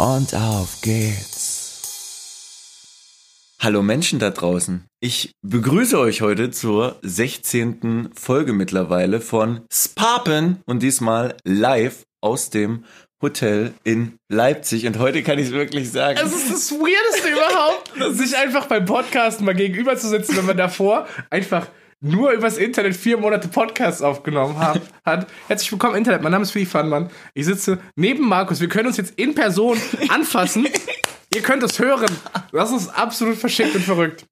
und auf geht's. Hallo Menschen da draußen. Ich begrüße euch heute zur 16. Folge mittlerweile von Spapen und diesmal live aus dem Hotel in Leipzig. Und heute kann ich es wirklich sagen. Es ist das Weirdeste überhaupt, sich einfach beim Podcast mal gegenüber zu sitzen, wenn man davor einfach nur übers Internet vier Monate Podcasts aufgenommen hat. hat. Herzlich willkommen, Internet. Mein Name ist Philipp Fannmann. Ich sitze neben Markus. Wir können uns jetzt in Person anfassen. Ihr könnt es hören. Das ist absolut verschickt und verrückt.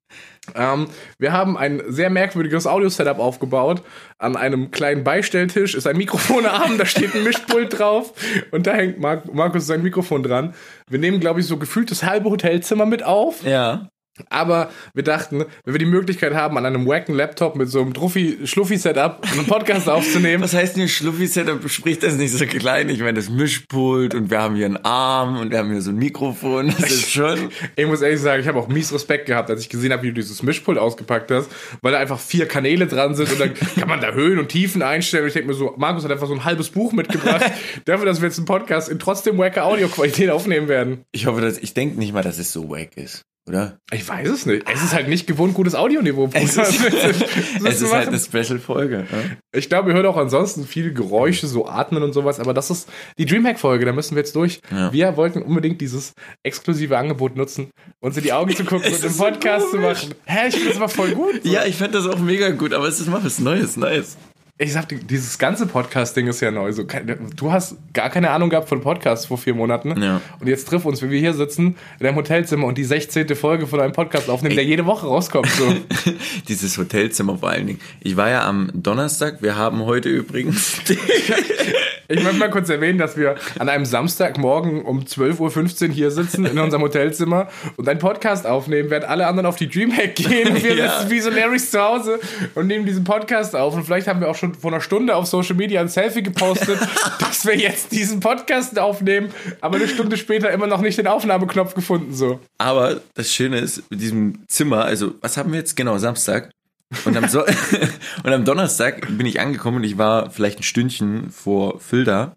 Ähm, wir haben ein sehr merkwürdiges Audio-Setup aufgebaut. An einem kleinen Beistelltisch ist ein Mikrofonarm, da steht ein Mischpult drauf und da hängt Mark Markus sein Mikrofon dran. Wir nehmen, glaube ich, so gefühlt das halbe Hotelzimmer mit auf. Ja. Aber wir dachten, wenn wir die Möglichkeit haben, an einem wacken Laptop mit so einem Druffi-Schluffi-Setup einen Podcast aufzunehmen. Was heißt denn Schluffi-Setup? Spricht das nicht so klein? Ich meine, das Mischpult und wir haben hier einen Arm und wir haben hier so ein Mikrofon. Das ist schon. ich muss ehrlich sagen, ich habe auch mies Respekt gehabt, als ich gesehen habe, wie du dieses Mischpult ausgepackt hast, weil da einfach vier Kanäle dran sind und dann kann man da Höhen und Tiefen einstellen. Und ich denke mir so, Markus hat einfach so ein halbes Buch mitgebracht, dafür, dass wir jetzt einen Podcast in trotzdem wacker Audioqualität aufnehmen werden. Ich hoffe, dass ich denke nicht mal, dass es so wack ist oder? Ich weiß es nicht. Es ist halt nicht gewohnt gutes Audioniveau. Es ist, es ist halt eine Special-Folge. Ja? Ich glaube, ihr hört auch ansonsten viele Geräusche, so Atmen und sowas, aber das ist die Dreamhack-Folge, da müssen wir jetzt durch. Ja. Wir wollten unbedingt dieses exklusive Angebot nutzen, uns in die Augen zu gucken und einen Podcast so zu machen. Hä, ich finde das aber voll gut. So. Ja, ich fand das auch mega gut, aber es ist mal was Neues, nice ich sag, dieses ganze Podcast-Ding ist ja neu. So, du hast gar keine Ahnung gehabt von Podcasts vor vier Monaten. Ja. Und jetzt triff uns, wenn wir hier sitzen, in deinem Hotelzimmer und die 16. Folge von einem Podcast aufnehmen, Ey. der jede Woche rauskommt. So. dieses Hotelzimmer vor allen Dingen. Ich war ja am Donnerstag, wir haben heute übrigens. ich möchte mal kurz erwähnen, dass wir an einem Samstagmorgen um 12.15 Uhr hier sitzen in unserem Hotelzimmer und einen Podcast aufnehmen, während alle anderen auf die Dreamhack gehen. Und wir ja. sitzen wie so Larrys zu Hause und nehmen diesen Podcast auf. Und vielleicht haben wir auch schon schon vor einer Stunde auf Social Media ein Selfie gepostet, dass wir jetzt diesen Podcast aufnehmen, aber eine Stunde später immer noch nicht den Aufnahmeknopf gefunden. So. Aber das Schöne ist, mit diesem Zimmer, also was haben wir jetzt genau, Samstag? Und am, so und am Donnerstag bin ich angekommen und ich war vielleicht ein Stündchen vor Filda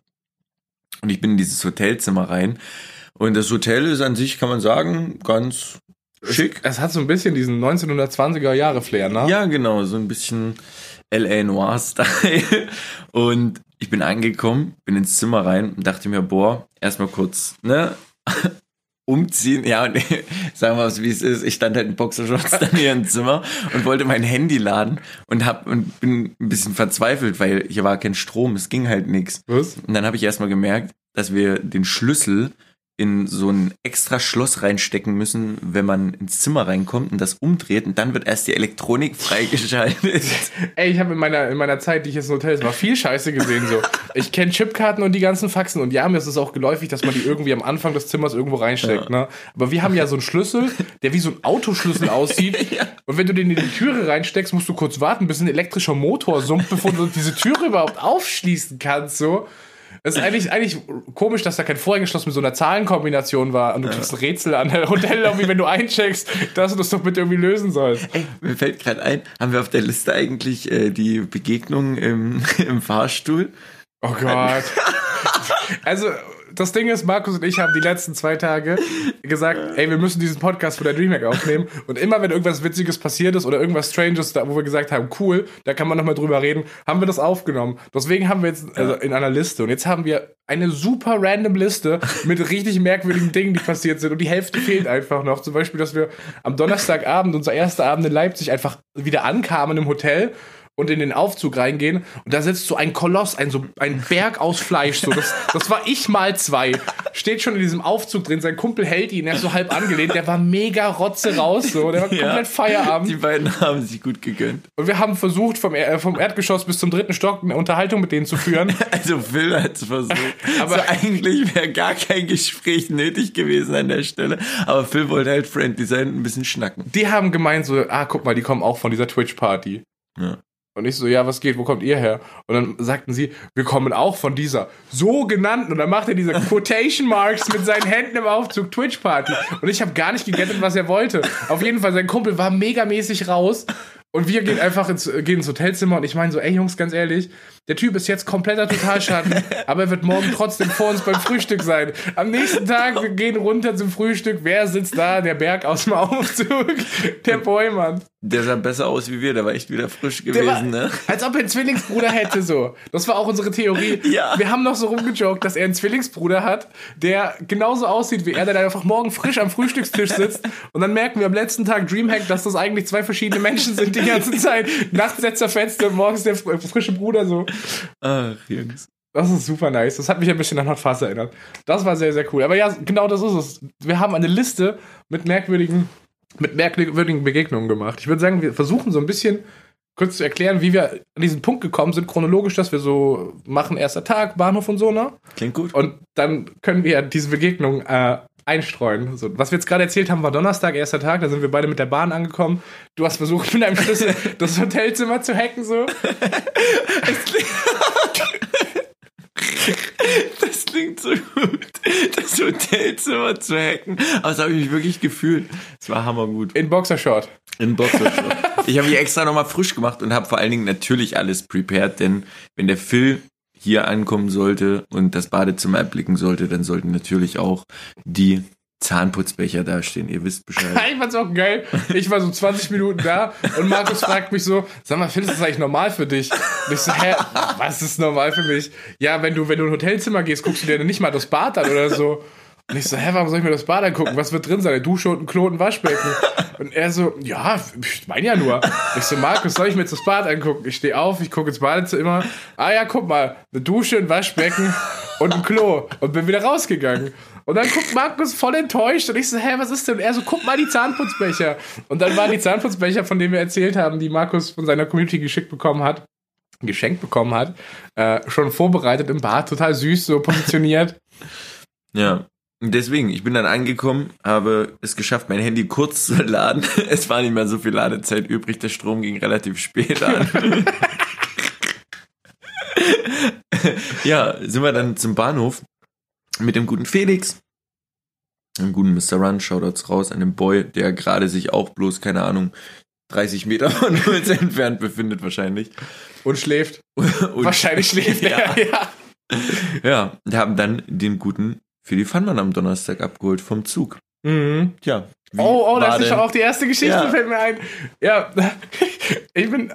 und ich bin in dieses Hotelzimmer rein. Und das Hotel ist an sich, kann man sagen, ganz schick. Es, es hat so ein bisschen diesen 1920er Jahre Flair, ne? Ja, genau, so ein bisschen LA Noir Style. Und ich bin angekommen, bin ins Zimmer rein und dachte mir, boah, erstmal kurz, ne? Umziehen. Ja, und sagen wir mal, wie es ist. Ich stand halt in Boxershorts dann hier im Zimmer und wollte mein Handy laden und hab und bin ein bisschen verzweifelt, weil hier war kein Strom, es ging halt nichts. Was? Und dann habe ich erstmal gemerkt, dass wir den Schlüssel in so ein extra Schloss reinstecken müssen, wenn man ins Zimmer reinkommt und das umdreht und dann wird erst die Elektronik freigeschaltet. Ey, ich habe in meiner, in meiner Zeit, die ich jetzt im Hotel war, viel Scheiße gesehen so. Ich kenne Chipkarten und die ganzen Faxen und ja, mir ist es auch geläufig, dass man die irgendwie am Anfang des Zimmers irgendwo reinsteckt, ja. ne? Aber wir haben ja so einen Schlüssel, der wie so ein Autoschlüssel aussieht ja. und wenn du den in die Türe reinsteckst, musst du kurz warten, bis ein elektrischer Motor summt, bevor du diese Türe überhaupt aufschließen kannst, so. Es ist eigentlich, eigentlich komisch, dass da kein Vorhängeschloss mit so einer Zahlenkombination war und du kriegst ein Rätsel an der Hotellobby, wenn du eincheckst, dass du das doch bitte irgendwie lösen sollst. Ey, mir fällt gerade ein, haben wir auf der Liste eigentlich äh, die Begegnung im, im Fahrstuhl? Oh Gott. also, das Ding ist, Markus und ich haben die letzten zwei Tage gesagt, ey, wir müssen diesen Podcast für der DreamHack aufnehmen. Und immer, wenn irgendwas Witziges passiert ist oder irgendwas Stranges, da, wo wir gesagt haben, cool, da kann man nochmal drüber reden, haben wir das aufgenommen. Deswegen haben wir jetzt also in einer Liste. Und jetzt haben wir eine super random Liste mit richtig merkwürdigen Dingen, die passiert sind. Und die Hälfte fehlt einfach noch. Zum Beispiel, dass wir am Donnerstagabend, unser erster Abend in Leipzig, einfach wieder ankamen im Hotel und in den Aufzug reingehen und da sitzt so ein Koloss, ein, so ein Berg aus Fleisch. So. Das, das war ich mal zwei. steht schon in diesem Aufzug drin, sein Kumpel hält ihn, er ist so halb angelehnt, der war mega rotze raus, so, der war komplett Ja. Feierabend. Die beiden haben sich gut gegönnt. Und wir haben versucht, vom, er vom Erdgeschoss bis zum dritten Stock eine Unterhaltung mit denen zu führen. Also Phil hat es versucht. Aber- Aber eigentlich wäre gar kein Gespräch nötig gewesen an der Stelle. Aber Phil wollte halt friendly sein und ein bisschen schnacken. Die haben gemeint so, ah, guck mal, die kommen auch von dieser Twitch-Party. Ja. Und ich so, ja, was geht, wo kommt ihr her? Und dann sagten sie, wir kommen auch von dieser sogenannten, und dann macht er diese Quotation Marks mit seinen Händen im Aufzug Twitch Party. Und ich habe gar nicht gegettet, was er wollte. Auf jeden Fall, sein Kumpel war megamäßig raus. Und wir gehen einfach ins, gehen ins Hotelzimmer und ich meine so, ey Jungs, ganz ehrlich, der Typ ist jetzt kompletter Totalschatten, aber er wird morgen trotzdem vor uns beim Frühstück sein. Am nächsten Tag, wir gehen runter zum Frühstück. Wer sitzt da? Der Berg aus dem Aufzug. Der Boymann. Der sah besser aus wie wir, der war echt wieder frisch Der war, gewesen, ne? Als ob er einen Zwillingsbruder hätte, so. Das war auch unsere Theorie. Ja. Wir haben noch so rumgejoked, dass er einen Zwillingsbruder hat, der genauso aussieht wie er, der dann einfach morgen frisch am Frühstückstisch sitzt. Und dann merken wir am letzten Tag Dreamhack, dass das eigentlich zwei verschiedene Menschen sind die ganze Zeit. Nachts setzt der Fenster und morgens der fr- frische Bruder so. Ach, Jungs. Das ist super nice. Das hat mich ein bisschen an Hot Fuzz erinnert. Das war sehr, sehr cool. Aber ja, genau das ist es. Wir haben eine Liste mit merkwürdigen, mit merkwürdigen Begegnungen gemacht. Ich würde sagen, wir versuchen so ein bisschen kurz zu erklären, wie wir an diesen Punkt gekommen sind, chronologisch, dass wir so machen, erster Tag, Bahnhof und so, ne? Klingt gut. Und dann können wir diese Begegnung äh, einstreuen. So, was wir jetzt gerade erzählt haben, war Donnerstag, erster Tag, da sind wir beide mit der Bahn angekommen. Du hast versucht, mit deinem Schlüssel das Hotelzimmer zu hacken, so. Das klingt so gut. Das Hotelzimmer zu hacken. Aber das habe ich mich wirklich gefühlt. Es war hammergut. In Boxershort. In Boxershort. Ich habe mich extra nochmal frisch gemacht und habe vor allen Dingen natürlich alles prepared, denn wenn der Phil hier ankommen sollte und das Badezimmer erblicken sollte, dann sollten natürlich auch die Zahnputzbecher dastehen. Ihr wisst Bescheid. Ich fand's auch geil. Ich war so 20 Minuten da und Markus fragt mich so, sag mal, findest du das eigentlich normal für dich? Und ich so, hä, was ist normal für mich? Ja, wenn du, wenn du in ein Hotelzimmer gehst, guckst du dir dann nicht mal das Bad an oder so. Und ich so, hä, warum soll ich mir das Bad angucken? Was wird drin sein? Eine Dusche und ein Klo und ein Waschbecken. Und er so, ja, ich meine ja nur. Ich so, Markus, soll ich mir jetzt das Bad angucken? Ich stehe auf, ich gucke ins Badezimmer. Ah ja, guck mal, eine Dusche, ein Waschbecken und ein Klo. Und bin wieder rausgegangen. Und dann guckt Markus voll enttäuscht und ich so, hä, was ist denn? Und er so, guck mal die Zahnputzbecher. Und dann waren die Zahnputzbecher, von denen wir erzählt haben, die Markus von seiner Community geschickt bekommen hat, geschenkt bekommen hat, äh, schon vorbereitet im Bad, total süß, so positioniert. Ja. Deswegen, ich bin dann angekommen, habe es geschafft, mein Handy kurz zu laden. Es war nicht mehr so viel Ladezeit übrig, der Strom ging relativ spät an. ja, sind wir dann zum Bahnhof mit dem guten Felix, dem guten Mr. Run, Shoutouts raus an den Boy, der gerade sich auch bloß, keine Ahnung, 30 Meter von uns entfernt befindet wahrscheinlich. Und schläft. Und, Wahrscheinlich schläft er, ja. ja. Ja, und haben dann den guten Philipp Fannmann am Donnerstag abgeholt vom Zug. Mhm. Tja. Oh, oh, das ist denn- schon auch die erste Geschichte, Ja. fällt mir ein. Ja, ich bin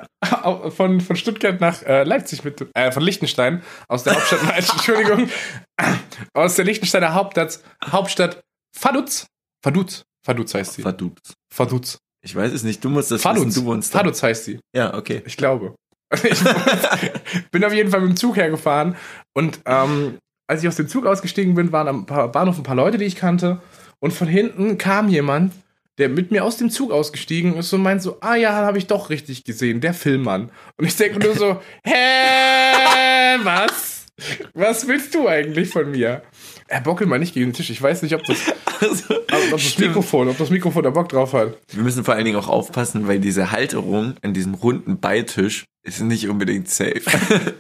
von, von Stuttgart nach äh, Leipzig mit, äh, von Liechtenstein, aus der Hauptstadt, Entschuldigung, aus der Liechtensteiner Hauptstadt, Hauptstadt Vaduz. Vaduz. Vaduz heißt sie. Verdutzt. Vaduz. Ich weiß es nicht, du musst das Vaduz. wissen, du wohnst da. Vaduz heißt sie. Ja, okay. Ich glaube. Ich bin auf jeden Fall mit dem Zug hergefahren und ähm, als ich aus dem Zug ausgestiegen bin, waren am Bahnhof ein paar Leute, die ich kannte und von hinten kam jemand, der mit mir aus dem Zug ausgestiegen ist und meint so, ah ja, habe ich doch richtig gesehen, der Filmmann. Und ich denke nur so, hä, was? Was willst du eigentlich von mir? Er bockelt mal nicht gegen den Tisch. Ich weiß nicht, ob das, Also, ob, das. Mikrofon, ob das Mikrofon da Bock drauf hat. Wir müssen vor allen Dingen auch aufpassen, weil diese Halterung an diesem runden Beitisch ist nicht unbedingt safe.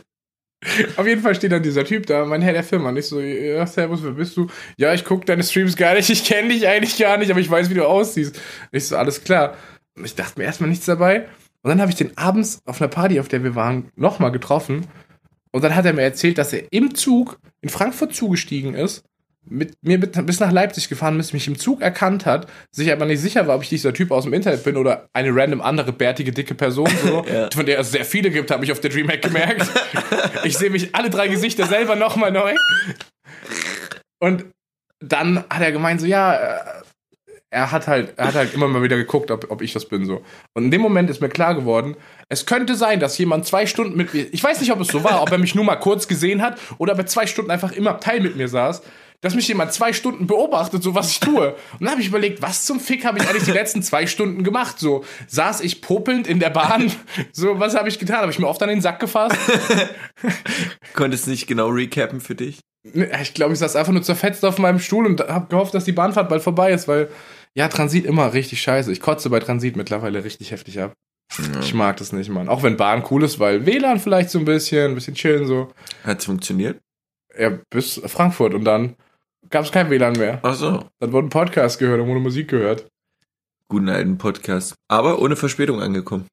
Auf jeden Fall steht dann dieser Typ da, mein Herr der Firma. Und ich so, ja, Servus, wer bist du? Ja, ich gucke deine Streams gar nicht, ich kenne dich eigentlich gar nicht, aber ich weiß, wie du aussiehst. Ich so, alles klar. Und ich dachte mir erstmal nichts dabei. Und dann habe ich den abends auf einer Party, auf der wir waren, nochmal getroffen. Und dann hat er mir erzählt, dass er im Zug in Frankfurt zugestiegen ist, mit mir bis nach Leipzig gefahren ist, mich im Zug erkannt hat, sich aber nicht sicher war, ob ich dieser Typ aus dem Internet bin oder eine random andere bärtige, dicke Person, so, Ja. von der es sehr viele gibt, habe ich auf der Dreamhack gemerkt. ich sehe mich alle drei Gesichter selber nochmal neu. Und dann hat er gemeint, so, ja, äh, er hat halt, er hat halt immer mal wieder geguckt, ob, ob ich das bin so. Und in dem Moment ist mir klar geworden, es könnte sein, dass jemand zwei Stunden mit mir, ich weiß nicht, ob es so war, ob er mich nur mal kurz gesehen hat oder ob er zwei Stunden einfach im Abteil mit mir saß, dass mich jemand zwei Stunden beobachtet, so was ich tue. Und dann habe ich überlegt, was zum Fick habe ich eigentlich die letzten zwei Stunden gemacht? So, saß ich popelnd in der Bahn? So, was habe ich getan? Habe ich mir oft an den Sack gefasst? Konntest nicht genau recappen für dich? Ich glaube, ich saß einfach nur zerfetzt auf meinem Stuhl und habe gehofft, dass die Bahnfahrt bald vorbei ist, weil, ja, Transit immer richtig scheiße. Ich kotze bei Transit mittlerweile richtig heftig ab. Ja. Ich mag das nicht, Mann. Auch wenn Bahn cool ist, weil WLAN vielleicht so ein bisschen, ein bisschen chillen so. Hat's funktioniert? Ja, bis Frankfurt und dann gab es kein WLAN mehr. Ach so. Dann wurde ein Podcast gehört und wurde Musik gehört. Guten alten Podcast. Aber ohne Verspätung angekommen.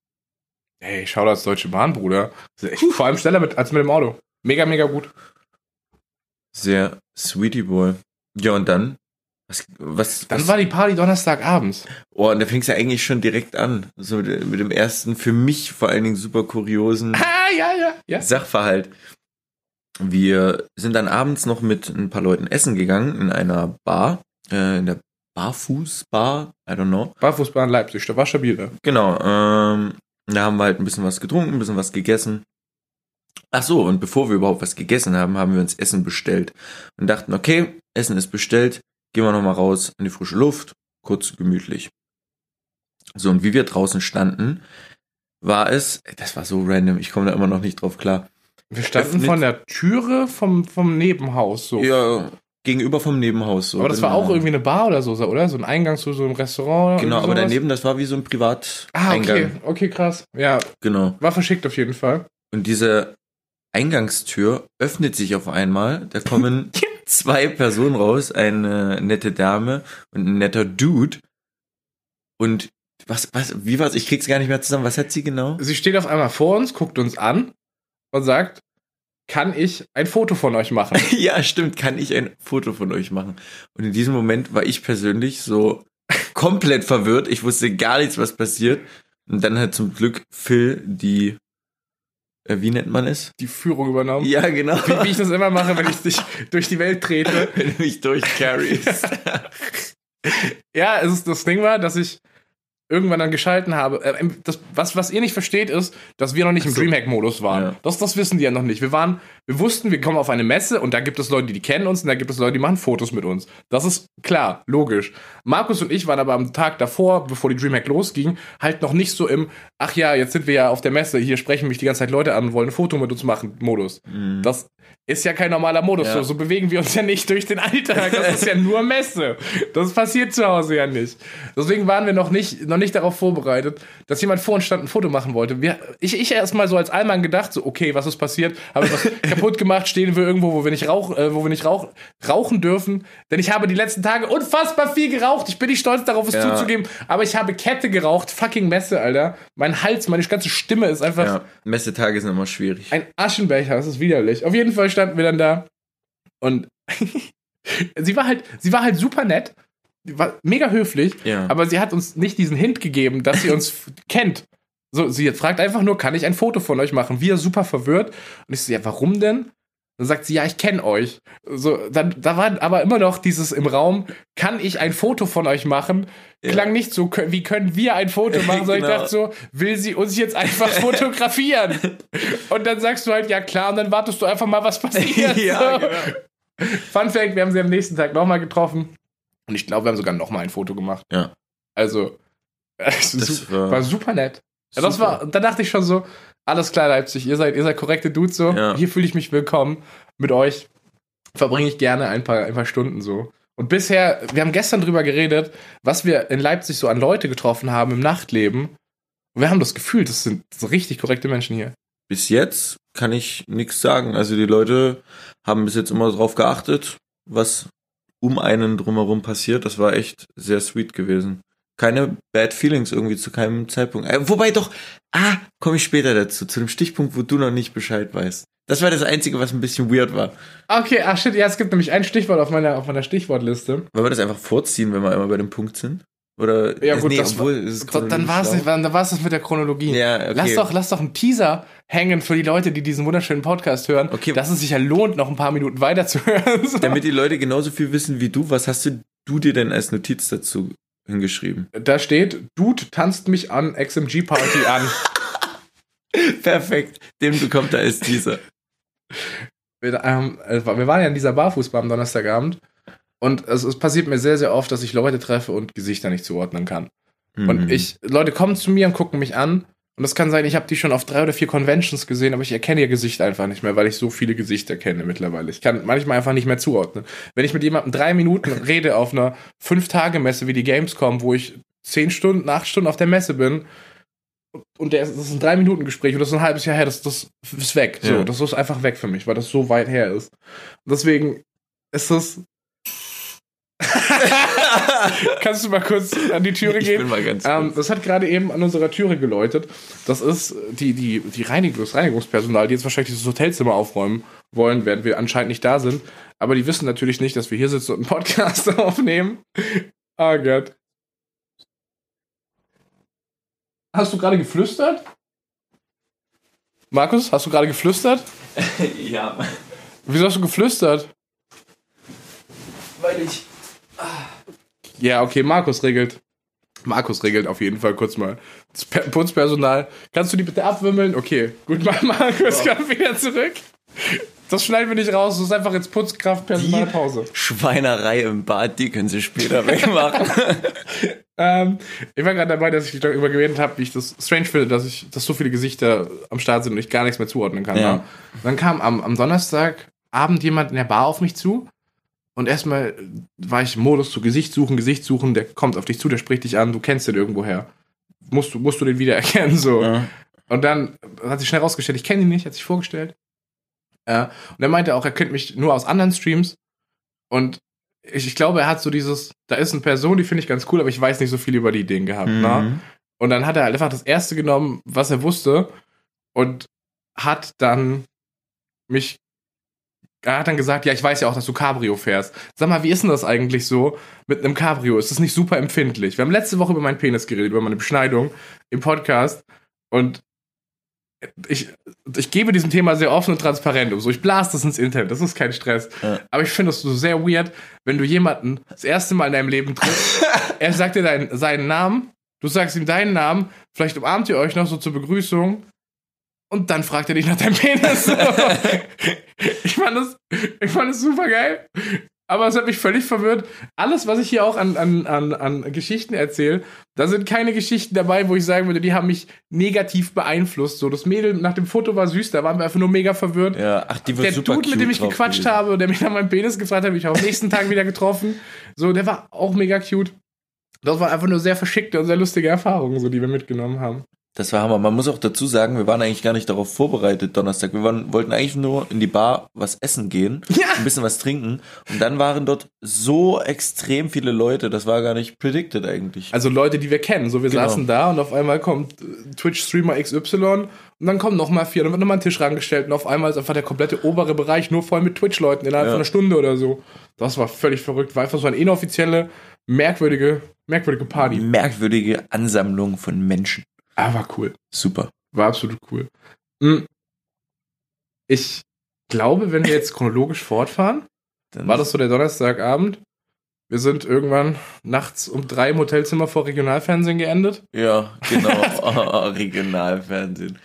Hey, schau das Deutsche Bahn, Bruder. Echt vor allem schneller mit, als mit dem Auto. Mega, mega gut. Sehr sweetie boy. Ja, und dann? Was, was, Dann was, war die Party Donnerstagabends. Oh, und da fing es ja eigentlich schon direkt an. So mit, mit dem ersten, für mich vor allen Dingen super kuriosen Ah, ja, ja, ja. Sachverhalt. Wir sind dann abends noch mit ein paar Leuten essen gegangen in einer Bar, äh, in der Barfußbar, I don't know. Barfußbahn Leipzig, da war stabil. Genau, ähm, da haben wir halt ein bisschen was getrunken, ein bisschen was gegessen. Ach so, und bevor wir überhaupt was gegessen haben, haben wir uns Essen bestellt und dachten, okay, Essen ist bestellt, gehen wir nochmal raus in die frische Luft, kurz gemütlich. So, und wie wir draußen standen, war es, das war so random, ich komme da immer noch nicht drauf klar. Wir standen von der Türe vom, vom Nebenhaus so. Ja, gegenüber vom Nebenhaus. So, aber das war genau. auch irgendwie eine Bar oder so, oder? So ein Eingang zu so einem Restaurant. Genau, aber daneben, das war wie so ein Privateingang. Ah, okay, okay, krass. Ja, Genau. war verschickt auf jeden Fall. Und diese Eingangstür öffnet sich auf einmal. Da kommen zwei Personen raus, eine nette Dame und ein netter Dude. Und was, was, wie war's? Ich krieg's gar nicht mehr zusammen. Was hat sie genau? Sie steht auf einmal vor uns, guckt uns an und sagt, kann ich ein Foto von euch machen? ja, stimmt. Kann ich ein Foto von euch machen? Und in diesem Moment war ich persönlich so komplett verwirrt. Ich wusste gar nichts, was passiert. Und dann hat zum Glück Phil die, äh, wie nennt man es? Die Führung übernommen. Ja, genau. Wie, wie ich das immer mache, wenn ich dich durch die Welt trete. Wenn du mich durchcarryst. Ja, es ist, das Ding war, dass ich irgendwann dann geschalten habe. Äh, Das, was, was ihr nicht versteht, ist, dass wir noch nicht im so. Dreamhack-Modus waren. Ja. Das, das wissen die ja noch nicht. Wir waren, wir wussten, wir kommen auf eine Messe und da gibt es Leute, die kennen uns und da gibt es Leute, die machen Fotos mit uns. Das ist klar, logisch. Markus und ich waren aber am Tag davor, bevor die Dreamhack losging, halt noch nicht so im, ach ja, jetzt sind wir ja auf der Messe, hier sprechen mich die ganze Zeit Leute an und wollen ein Foto mit uns machen, Modus. Das ist ja kein normaler Modus. Ja. So, so bewegen wir uns ja nicht durch den Alltag. Das ist ja nur Messe. Das passiert zu Hause ja nicht. Deswegen waren wir noch nicht, noch nicht darauf vorbereitet, dass jemand vor uns stand und ein Foto machen wollte. Wir, ich, ich erst mal so als Allmann gedacht, so, okay, was ist passiert? Habe ich was kaputt gemacht? Stehen wir irgendwo, wo wir nicht, rauch, äh, wo wir nicht rauch, rauchen dürfen? Denn ich habe die letzten Tage unfassbar viel geraucht. Ich bin nicht stolz darauf, es Ja. zuzugeben. Aber ich habe Kette geraucht. Fucking Messe, Alter. Mein Hals, meine ganze Stimme ist einfach Ja, Messetage sind immer schwierig. ein Aschenbecher, das ist widerlich. Auf jeden Fall standen wir dann da und sie war halt, sie war halt super nett, war mega höflich, Ja. aber sie hat uns nicht diesen Hint gegeben, dass sie uns kennt. So, sie fragt einfach nur, kann ich ein Foto von euch machen? Wir super verwirrt. Und ich so, ja, warum denn? Dann sagt sie, ja, ich kenne euch. So, dann, da war aber immer noch dieses im Raum, kann ich ein Foto von euch machen? Klang nicht so, wie können wir ein Foto machen? Sondern Genau. ich dachte so, will sie uns jetzt einfach fotografieren? Und dann sagst du halt, ja klar, und dann wartest du einfach mal, was passiert. Ja, so. genau. Fun Fact, wir haben sie am nächsten Tag nochmal getroffen. Und ich glaube, wir haben sogar nochmal ein Foto gemacht. Ja. Also, es Das war- war, super nett. Ja, das Super. war, da dachte ich schon so, alles klar, Leipzig, ihr seid, ihr seid korrekte Dudes so. Ja. Hier fühle ich mich willkommen. Mit euch verbringe ich gerne ein paar, ein paar Stunden so. Und bisher, wir haben gestern drüber geredet, was wir in Leipzig so an Leute getroffen haben im Nachtleben. Und wir haben das Gefühl, das sind so richtig korrekte Menschen hier. Bis jetzt kann ich nichts sagen. Also die Leute haben bis jetzt immer darauf geachtet, was um einen drumherum passiert. Das war echt sehr sweet gewesen. Keine Bad Feelings irgendwie zu keinem Zeitpunkt. Äh, wobei doch, ah, komme ich später dazu, zu dem Stichpunkt, wo du noch nicht Bescheid weißt. Das war das Einzige, was ein bisschen weird war. Okay, ach shit, ja, es gibt nämlich ein Stichwort auf meiner, auf meiner Stichwortliste. Wollen wir das einfach vorziehen, wenn wir einmal bei dem Punkt sind? Oder Ja, äh, gut, nee, das obwohl, es ist So, dann war es chronologisch dann war's das mit der Chronologie. Ja, okay. Lass doch, lass doch einen Teaser hängen für die Leute, die diesen wunderschönen Podcast hören, Okay. dass es sich ja lohnt, noch ein paar Minuten weiterzuhören. Damit die Leute genauso viel wissen wie du, was hast du, du dir denn als Notiz dazu hingeschrieben? Da steht, Dude tanzt mich an XMG-Party an. Perfekt. Den bekommt er als dieser. wir, ähm, wir waren ja in dieser Barfußbar am Donnerstagabend und es, es, passiert mir sehr, sehr oft, dass ich Leute treffe und Gesichter nicht zuordnen kann. Mhm. Und ich, Leute kommen zu mir und gucken mich an und das kann sein, ich habe die schon auf drei oder vier Conventions gesehen, aber ich erkenne ihr Gesicht einfach nicht mehr, weil ich so viele Gesichter kenne mittlerweile. Ich kann manchmal einfach nicht mehr zuordnen. Wenn ich mit jemandem drei Minuten rede auf einer Fünf-Tage-Messe wie die Gamescom, wo ich zehn Stunden, acht Stunden auf der Messe bin, und der, das ist ein drei Minuten Gespräch und das ist ein halbes Jahr her, das, das ist weg. So, ja. das ist einfach weg für mich, weil das so weit her ist. Und deswegen ist das. Kannst du mal kurz an die Türe gehen? Ich bin mal ganz ähm, das hat gerade eben an unserer Türe geläutet. Das ist die, die, die Reinigung, das Reinigungspersonal, die jetzt wahrscheinlich dieses Hotelzimmer aufräumen wollen, während wir anscheinend nicht da sind. Aber die wissen natürlich nicht, dass wir hier sitzen und einen Podcast aufnehmen. Oh Gott. Hast du gerade geflüstert? Markus, hast du gerade geflüstert? ja. Wieso hast du geflüstert? Weil ich. Ja, okay, Markus regelt. Markus regelt auf jeden Fall kurz mal. Das Putzpersonal. Kannst du die bitte abwimmeln? Okay, gut, Markus kommt wieder zurück. Das schneiden wir nicht raus, das ist einfach jetzt Putzkraft, Personalpause. Schweinerei im Bad, die können sie später wegmachen. ähm, ich war gerade dabei, dass ich darüber geredet habe, wie ich das strange finde, dass ich, dass so viele Gesichter am Start sind und ich gar nichts mehr zuordnen kann. Ja. Dann kam am, am Donnerstagabend jemand in der Bar auf mich zu und erstmal war ich im Modus zu Gesicht suchen, Gesicht suchen, der kommt auf dich zu, der spricht dich an, du kennst den irgendwoher. Musst du, musst du den wiedererkennen, so. Ja. Und dann hat sich schnell rausgestellt, ich kenne ihn nicht, hat sich vorgestellt. Ja. Und er meinte auch, er kennt mich nur aus anderen Streams. Und ich, ich glaube, er hat so dieses, da ist eine Person, die finde ich ganz cool, aber ich weiß nicht so viel über die Ideen gehabt. Ne? Mhm. Ne? Und dann hat er einfach das erste genommen, was er wusste, und hat dann mich. Er hat dann gesagt, ja, ich weiß ja auch, dass du Cabrio fährst. Sag mal, wie ist denn das eigentlich so mit einem Cabrio? Ist das nicht super empfindlich? Wir haben letzte Woche über meinen Penis geredet, über meine Beschneidung im Podcast. Und ich, ich gebe diesem Thema sehr offen und transparent um. So, ich blase das ins Internet, das ist kein Stress. Ja. Aber ich finde es so sehr weird, wenn du jemanden das erste Mal in deinem Leben triffst, er sagt dir deinen, seinen Namen, du sagst ihm deinen Namen, vielleicht umarmt ihr euch noch so zur Begrüßung und dann fragt er dich nach deinem Penis. ich fand das, ich fand das super geil. Aber es hat mich völlig verwirrt. Alles, was ich hier auch an, an, an, an Geschichten erzähle, da sind keine Geschichten dabei, wo ich sagen würde, die haben mich negativ beeinflusst. So, das Mädel nach dem Foto war süß, da waren wir einfach nur mega verwirrt. Ja, ach, die wird Der super Dude, mit dem ich gequatscht gewesen. habe, der mich nach meinem Penis gefragt hat, habe ich auch am nächsten Tag wieder getroffen. So, der war auch mega cute. Das war einfach nur sehr verschickte und sehr lustige Erfahrungen, so, die wir mitgenommen haben. Das war Hammer. Man muss auch dazu sagen, wir waren eigentlich gar nicht darauf vorbereitet Donnerstag. Wir waren, wollten eigentlich nur in die Bar was essen gehen, ja. ein bisschen was trinken. Und dann waren dort so extrem viele Leute. Das war gar nicht predicted eigentlich. Also Leute, die wir kennen. So, wir genau. saßen da und auf einmal kommt äh, Twitch-Streamer XY und dann kommen nochmal vier. Dann wird nochmal ein Tisch rangestellt und auf einmal ist einfach der komplette obere Bereich nur voll mit Twitch-Leuten innerhalb ja. von einer Stunde oder so. Das war völlig verrückt. War einfach so eine inoffizielle, merkwürdige, merkwürdige Party. Merkwürdige Ansammlung von Menschen. Ah, war cool. Super. War absolut cool. Hm. Ich glaube, wenn wir jetzt chronologisch fortfahren, Dann war das so der Donnerstagabend. Wir sind irgendwann nachts um drei im Hotelzimmer vor Regionalfernsehen geendet. Ja, genau. oh, Regionalfernsehen.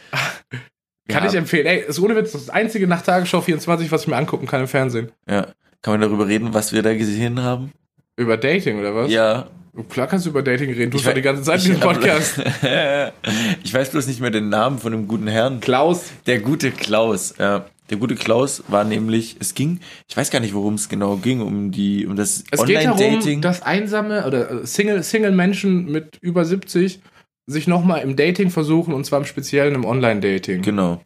kann ich empfehlen. Ey, ist ohne Witz das einzige nach Tagesschau 24, was ich mir angucken kann im Fernsehen. Ja. Kann man darüber reden, was wir da gesehen haben? Über Dating oder was? Ja, Klar kannst du über Dating reden. Du hast die ganze Zeit in diesem Podcast. ich weiß bloß nicht mehr den Namen von dem guten Herrn. Klaus. Der gute Klaus, ja. Der gute Klaus war nämlich, es ging, ich weiß gar nicht, worum es genau ging, um die, um das Online-Dating. dass einsame oder äh, Single, Single Menschen mit über 70 sich nochmal im Dating versuchen und zwar im Speziellen im Online-Dating. Genau.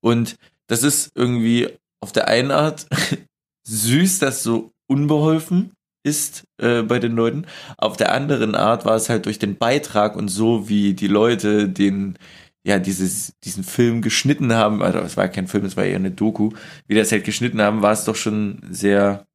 Und das ist irgendwie auf der einen Art süß, das so unbeholfen ist äh, bei den Leuten. Auf der anderen Art war es halt durch den Beitrag und so, wie die Leute den ja dieses diesen Film geschnitten haben, also es war kein Film, es war eher eine Doku, wie das halt geschnitten haben, war es doch schon sehr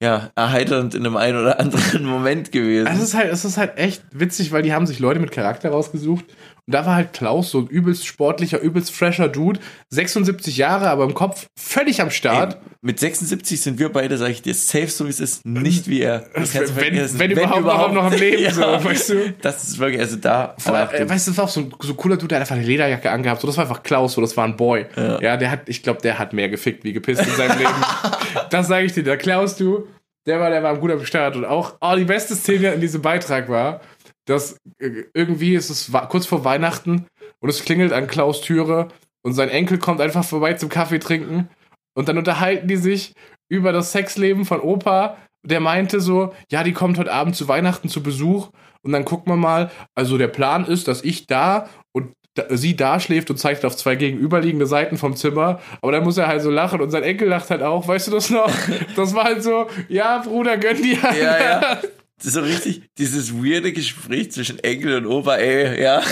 ja, erheiternd in einem einen oder anderen Moment gewesen. Es ist halt, es ist halt echt witzig, weil die haben sich Leute mit Charakter rausgesucht Und da war halt Klaus, so ein übelst sportlicher, übelst fresher Dude, 76 Jahre, aber im Kopf völlig am Start. Ey, mit 76 sind wir beide, sag ich dir, safe so wie es ist, nicht wie er. Das wenn, vergessen. wenn, überhaupt, noch, noch am Leben, Ja. so, weißt du? Das ist wirklich, also da. Alter, äh, weißt du, das war auch so ein so cooler Dude, der hat einfach eine Lederjacke angehabt. So, das war einfach Klaus, so, das war ein Boy. Ja, der hat, ich glaube, der hat mehr gefickt wie gepisst in seinem Leben. Das sage ich dir. Der Klaus, du, der war, der war ein guter Start. Und auch, oh, die beste Szene in diesem Beitrag war, dass äh, irgendwie ist es kurz vor Weihnachten und es klingelt an Klaus Türe und sein Enkel kommt einfach vorbei zum Kaffee trinken und dann unterhalten die sich über das Sexleben von Opa. Der meinte so, ja, die kommt heute Abend zu Weihnachten zu Besuch und dann gucken wir mal. Also der Plan ist, dass ich da und sie da schläft und zeigt auf zwei gegenüberliegende Seiten vom Zimmer. Aber dann muss er halt so lachen und sein Enkel lacht halt auch. Weißt du das noch? Das war halt so, ja, Bruder, gönn dir. Ja, ja. Das ist so richtig, dieses weirde Gespräch zwischen Enkel und Opa, ey, ja,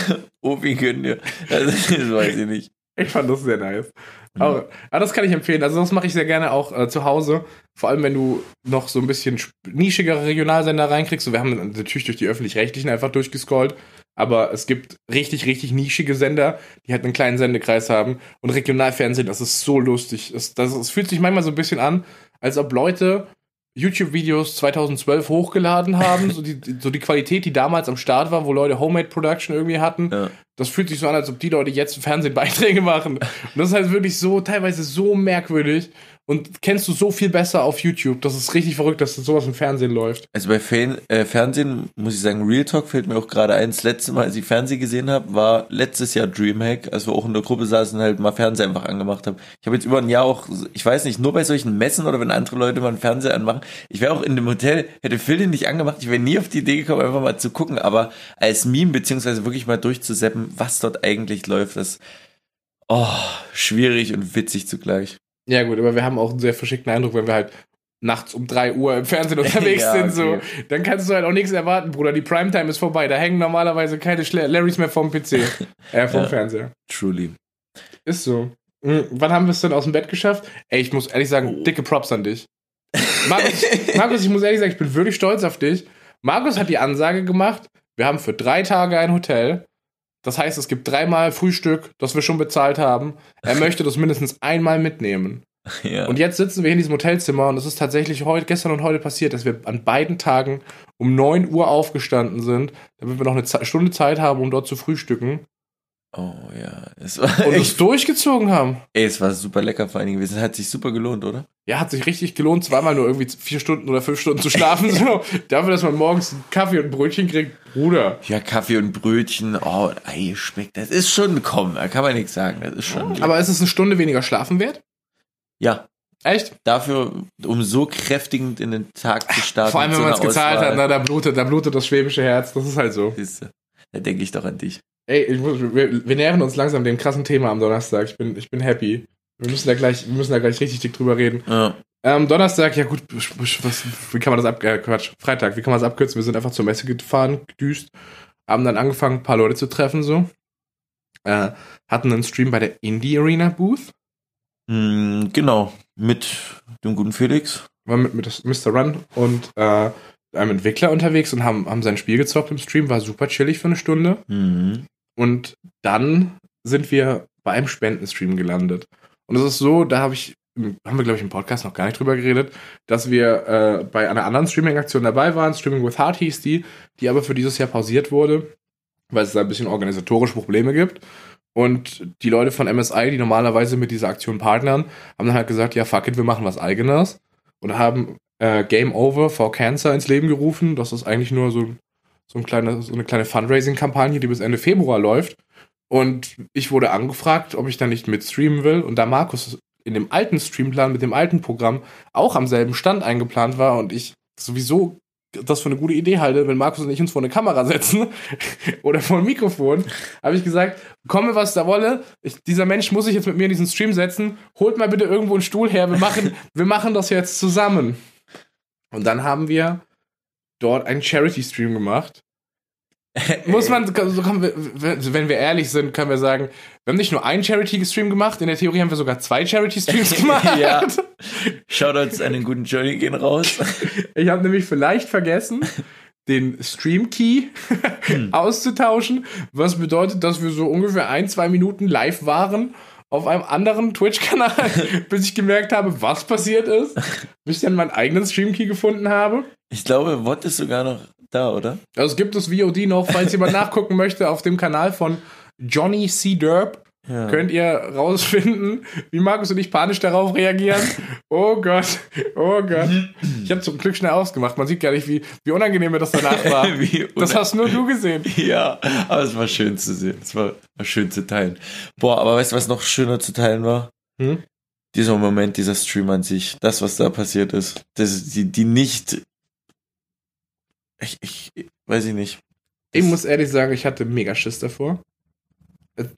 Opi gönn dir. Also, das weiß ich nicht. Ich fand das sehr nice. Aber, aber das kann ich empfehlen. Also das mache ich sehr gerne auch äh, zu Hause. Vor allem, wenn du noch so ein bisschen nischigere Regionalsender reinkriegst. So, wir haben natürlich durch die Öffentlich-Rechtlichen einfach durchgescrollt. Aber es gibt richtig, richtig nischige Sender, die halt einen kleinen Sendekreis haben. Und Regionalfernsehen, das ist so lustig. Es, das, es fühlt sich manchmal so ein bisschen an, als ob Leute YouTube-Videos 2012 hochgeladen haben. so, die, so die Qualität, die damals am Start war, wo Leute Homemade-Production irgendwie hatten. Ja. Das fühlt sich so an, als ob die Leute jetzt Fernsehbeiträge machen. Und das ist halt wirklich so, teilweise so merkwürdig. Und kennst du so viel besser auf YouTube. Das ist richtig verrückt, dass sowas im Fernsehen läuft. Also bei Fan, äh, Fernsehen muss ich sagen, Real Talk fällt mir auch gerade ein. Das letzte Mal, als ich Fernsehen gesehen habe, war letztes Jahr Dreamhack, als wir auch in der Gruppe saßen und halt mal Fernseher einfach angemacht haben. Ich habe jetzt über ein Jahr auch, ich weiß nicht, nur bei solchen Messen oder wenn andere Leute mal einen Fernseher anmachen. Ich wäre auch in dem Hotel, hätte Phil den nicht angemacht, ich wäre nie auf die Idee gekommen, einfach mal zu gucken, aber als Meme beziehungsweise wirklich mal durchzuseppen, was dort eigentlich läuft, das oh, schwierig und witzig zugleich. Ja, gut, aber wir haben auch einen sehr verschickten Eindruck, wenn wir halt nachts um 3 Uhr im Fernsehen unterwegs Ja, sind. So. okay. Dann kannst du halt auch nichts erwarten, Bruder. Die Primetime ist vorbei. Da hängen normalerweise keine Schle Larrys mehr vom PC. äh, vom Ja. Fernseher. Truly. Ist so. Hm, wann haben wir es denn aus dem Bett geschafft? Ey, ich muss ehrlich Oh. sagen, dicke Props an dich. Markus, Markus, ich muss ehrlich sagen, ich bin wirklich stolz auf dich. Markus hat die Ansage gemacht, wir haben für drei Tage ein Hotel. Das heißt, es gibt dreimal Frühstück, das wir schon bezahlt haben. Er möchte das mindestens einmal mitnehmen. Ja. Und jetzt sitzen wir in diesem Hotelzimmer und es ist tatsächlich heute, gestern und heute passiert, dass wir an beiden Tagen um 9 Uhr aufgestanden sind, damit wir noch eine Stunde Zeit haben, um dort zu frühstücken oh ja, es war und es durchgezogen haben. Ey, es war super lecker vor allen Dingen gewesen. Hat sich super gelohnt, oder? Ja, hat sich richtig gelohnt, zweimal nur irgendwie vier Stunden oder fünf Stunden zu schlafen. So. Dafür, dass man morgens einen Kaffee und ein Brötchen kriegt, Bruder. Ja, Kaffee und Brötchen, oh, Ei schmeckt. Das ist schon komm, da kann man nichts sagen. Das ist schon. Aber ist es eine Stunde weniger schlafen wert? ja, Echt? dafür, um so kräftigend in den Tag zu starten. Vor allem, wenn man es so gezahlt hat, na, da blutet, da blutet das schwäbische Herz. Das ist halt so. Siehste, Da denke ich doch an dich. Ey, muss, wir, wir nähern uns langsam dem krassen Thema am Donnerstag. Ich bin, ich bin happy. Wir müssen da gleich, wir müssen da gleich richtig dick drüber reden. Ja. Ähm, Donnerstag, ja gut, was, wie kann man das ab, äh, Quatsch, Freitag, wie kann man das abkürzen? Wir sind einfach zur Messe gefahren, gedüst, haben dann angefangen, ein paar Leute zu treffen, so. Äh, hatten einen Stream bei der Indie Arena Booth, Hm, genau, mit dem guten Felix. war mit, mit Mr. Run und äh, einem Entwickler unterwegs und haben, haben sein Spiel gezockt im Stream, war super chillig für eine Stunde. Mhm. Und dann sind wir bei einem Spendenstream gelandet. Und es ist so, da habe ich, haben wir, glaube ich, im Podcast noch gar nicht drüber geredet, dass wir äh, bei einer anderen Streaming-Aktion dabei waren. Streaming with Heart hieß die, die aber für dieses Jahr pausiert wurde, weil es da ein bisschen organisatorische Probleme gibt. Und die Leute von MSI, die normalerweise mit dieser Aktion partnern, haben dann halt gesagt, ja, fuck it, wir machen was eigenes. Und haben äh, Game Over for Cancer ins Leben gerufen. Das ist eigentlich nur so, so, ein kleine, so eine kleine Fundraising-Kampagne, die bis Ende Februar läuft. Und ich wurde angefragt, ob ich da nicht mitstreamen will. Und da Markus in dem alten Streamplan mit dem alten Programm auch am selben Stand eingeplant war und ich sowieso das für eine gute Idee halte, wenn Markus und ich uns vor eine Kamera setzen oder vor ein Mikrofon, habe ich gesagt, komme was da wolle, ich, dieser Mensch muss sich jetzt mit mir in diesen Stream setzen, holt mal bitte irgendwo einen Stuhl her, wir machen, wir machen das jetzt zusammen. Und dann haben wir dort einen Charity-Stream gemacht. Muss man, so können wir, wenn wir ehrlich sind, können wir sagen, wir haben nicht nur einen Charity-Stream gemacht, in der Theorie haben wir sogar zwei Charity-Streams gemacht. Ja. Shoutouts an den guten Johnny gehen raus. Ich habe nämlich vielleicht vergessen, den Stream Key auszutauschen, was bedeutet, dass wir so ungefähr ein, zwei Minuten live waren auf einem anderen Twitch-Kanal, bis ich gemerkt habe, was passiert ist, bis ich dann meinen eigenen Stream Key gefunden habe. Ich glaube, Wort ist sogar noch da, oder? Also es gibt das VOD noch, falls jemand nachgucken möchte, auf dem Kanal von Johnny C. Derp. Ja. Könnt ihr rausfinden, wie Markus und ich panisch darauf reagieren? Oh Gott, oh Gott. Ich habe zum Glück schnell ausgemacht. Man sieht gar nicht, wie, wie unangenehm mir das danach war. Das hast nur du gesehen. Ja, aber es war schön zu sehen. Es war, war schön zu teilen. Boah, aber weißt du, was noch schöner zu teilen war? Hm? Dieser Moment, dieser Stream an sich, das, was da passiert ist. Das, die, die nicht. Ich, ich, weiß ich nicht. Ich muss ehrlich sagen, ich hatte mega Schiss davor.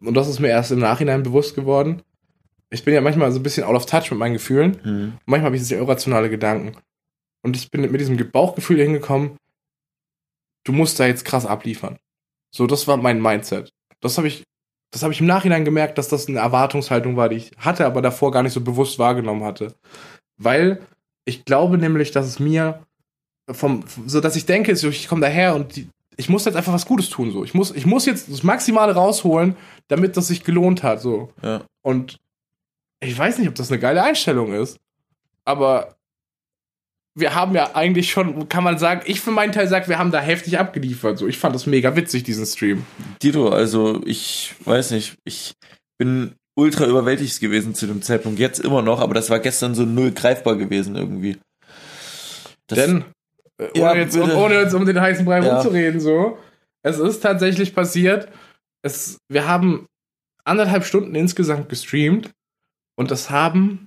Und das ist mir erst im Nachhinein bewusst geworden. Ich bin ja manchmal so ein bisschen out of touch mit meinen Gefühlen. Hm. Manchmal habe ich sehr irrationale Gedanken. Und ich bin mit diesem Bauchgefühl hingekommen, du musst da jetzt krass abliefern. So, das war mein Mindset. Das habe ich, das habe ich im Nachhinein gemerkt, dass das eine Erwartungshaltung war, die ich hatte, aber davor gar nicht so bewusst wahrgenommen hatte. Weil ich glaube nämlich, dass es mir vom, so dass ich denke, so, ich komme daher und die, ich muss jetzt einfach was Gutes tun, so. Ich muss, ich muss jetzt das Maximale rausholen, damit das sich gelohnt hat, so. Ja. Und ich weiß nicht, ob das eine geile Einstellung ist, aber wir haben ja eigentlich schon, kann man sagen, ich für meinen Teil sage, wir haben da heftig abgeliefert. So, ich fand das mega witzig, diesen Stream. Dito, also ich weiß nicht, ich bin ultra überwältigt gewesen zu dem Zeitpunkt. Jetzt immer noch, aber das war gestern so null greifbar gewesen irgendwie. Das, Denn, äh, ohne, Ja, jetzt, bitte. ohne jetzt um den heißen Brei Ja. rumzureden, so, es ist tatsächlich passiert, es, wir haben anderthalb Stunden insgesamt gestreamt und es haben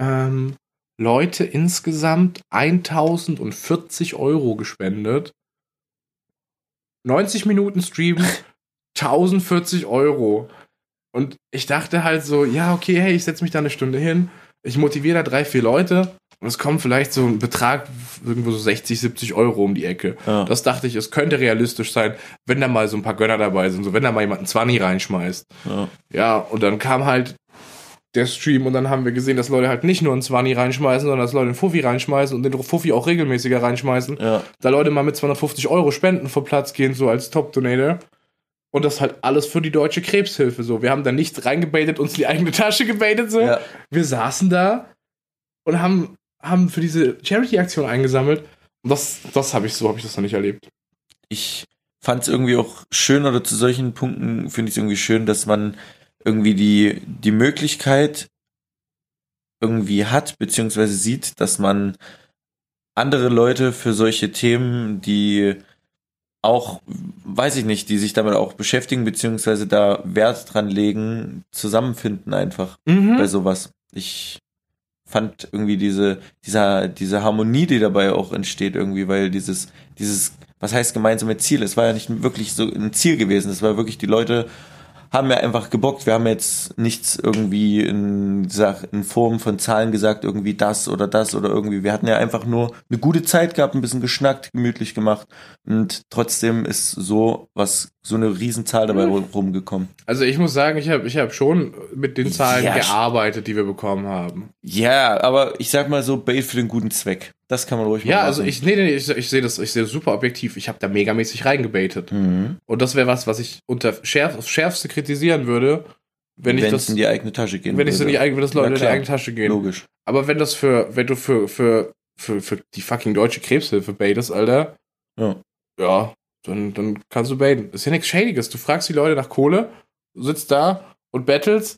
ähm, Leute insgesamt 1040 Euro gespendet. 90 Minuten Stream, 1040 Euro. Und ich dachte halt so, ja, okay, hey, ich setze mich da eine Stunde hin, ich motiviere da drei, vier Leute es kommt vielleicht so ein Betrag, irgendwo so 60, 70 Euro um die Ecke. Ja. Das dachte ich, es könnte realistisch sein, wenn da mal so ein paar Gönner dabei sind, so wenn da mal jemand einen 20 reinschmeißt. ja. Ja, und dann kam halt der Stream und dann haben wir gesehen, dass Leute halt nicht nur einen 20 reinschmeißen, sondern dass Leute einen Fuffi reinschmeißen und den Fuffi auch regelmäßiger reinschmeißen. ja. Da Leute mal mit 250 Euro Spenden vor Platz gehen, so als Top-Donator. Und das halt alles für die deutsche Krebshilfe so. Wir haben da nichts reingebaitet, uns in die eigene Tasche gebaitet so. Wir saßen da und haben, haben für diese Charity-Aktion eingesammelt. Und das, das habe ich so, habe ich das noch nicht erlebt. ich fand es irgendwie auch schön oder zu solchen Punkten finde ich es irgendwie schön, dass man irgendwie die, die Möglichkeit irgendwie hat, beziehungsweise sieht, dass man andere Leute für solche Themen, die auch, weiß ich nicht, die sich damit auch beschäftigen, beziehungsweise da Wert dran legen, zusammenfinden einfach Mhm. bei sowas. Ich fand irgendwie diese, dieser, diese Harmonie, die dabei auch entsteht irgendwie, weil dieses, dieses, was heißt gemeinsame Ziel? Es war ja nicht wirklich so ein Ziel gewesen. Es war wirklich, die Leute haben ja einfach gebockt. Wir haben jetzt nichts irgendwie in, in Form von Zahlen gesagt, irgendwie das oder das oder irgendwie. Wir hatten ja einfach nur eine gute Zeit gehabt, ein bisschen geschnackt, gemütlich gemacht. Und trotzdem ist so was, so eine Riesenzahl dabei rum- rumgekommen. Also ich muss sagen, ich habe ich hab schon mit den Zahlen Ja, gearbeitet, die wir bekommen haben. Ja, aber ich sag mal so, Bait für den guten Zweck. Das kann man ruhig mal Ja, machen. also ich, nee, nee, ich, ich sehe das, ich sehe das super objektiv. Ich habe da megamäßig reingebaitet. Mhm. Und das wäre was, was ich unter schärf, aufs Schärfste kritisieren würde, wenn ich Wenn das, es in die eigene Tasche gehen wenn ich so in die eigene, wenn das Leute in die eigene Tasche gehen. Logisch. Aber wenn das für, wenn du für, für, für, für die fucking deutsche Krebshilfe baitest, Alter, Ja. ja, dann, dann kannst du baiten. Ist ja nichts Schädiges. Du fragst die Leute nach Kohle, sitzt da und battles,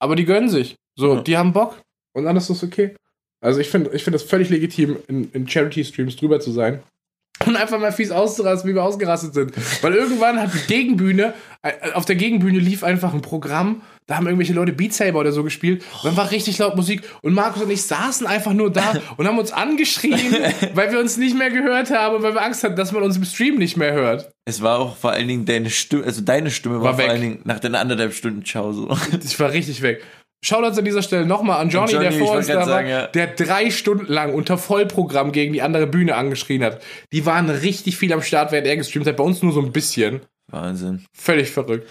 aber die gönnen sich. So, Ja. die haben Bock und dann ist das okay. Also ich finde ich finde das völlig legitim, in, in Charity-Streams drüber zu sein. Und einfach mal fies auszurasten, wie wir ausgerastet sind. Weil irgendwann hat die Gegenbühne, äh, auf der Gegenbühne lief einfach ein Programm, da haben irgendwelche Leute Beat Saber oder so gespielt. Und dann war richtig laut Musik. Und Markus und ich saßen einfach nur da und haben uns angeschrien, weil wir uns nicht mehr gehört haben, weil wir Angst hatten, dass man uns im Stream nicht mehr hört. Es war auch vor allen Dingen deine Stimme, also deine Stimme war, War vor allen Dingen nach den anderthalb Stunden Ciao so. Ich war richtig weg. Shoutouts an dieser Stelle nochmal an Johnny, Johnny, der vor uns da war, sagen, ja. der drei Stunden lang unter Vollprogramm gegen die andere Bühne angeschrien hat. Die waren richtig viel am Start, während er gestreamt hat. Bei uns nur so ein bisschen. Wahnsinn. Völlig verrückt.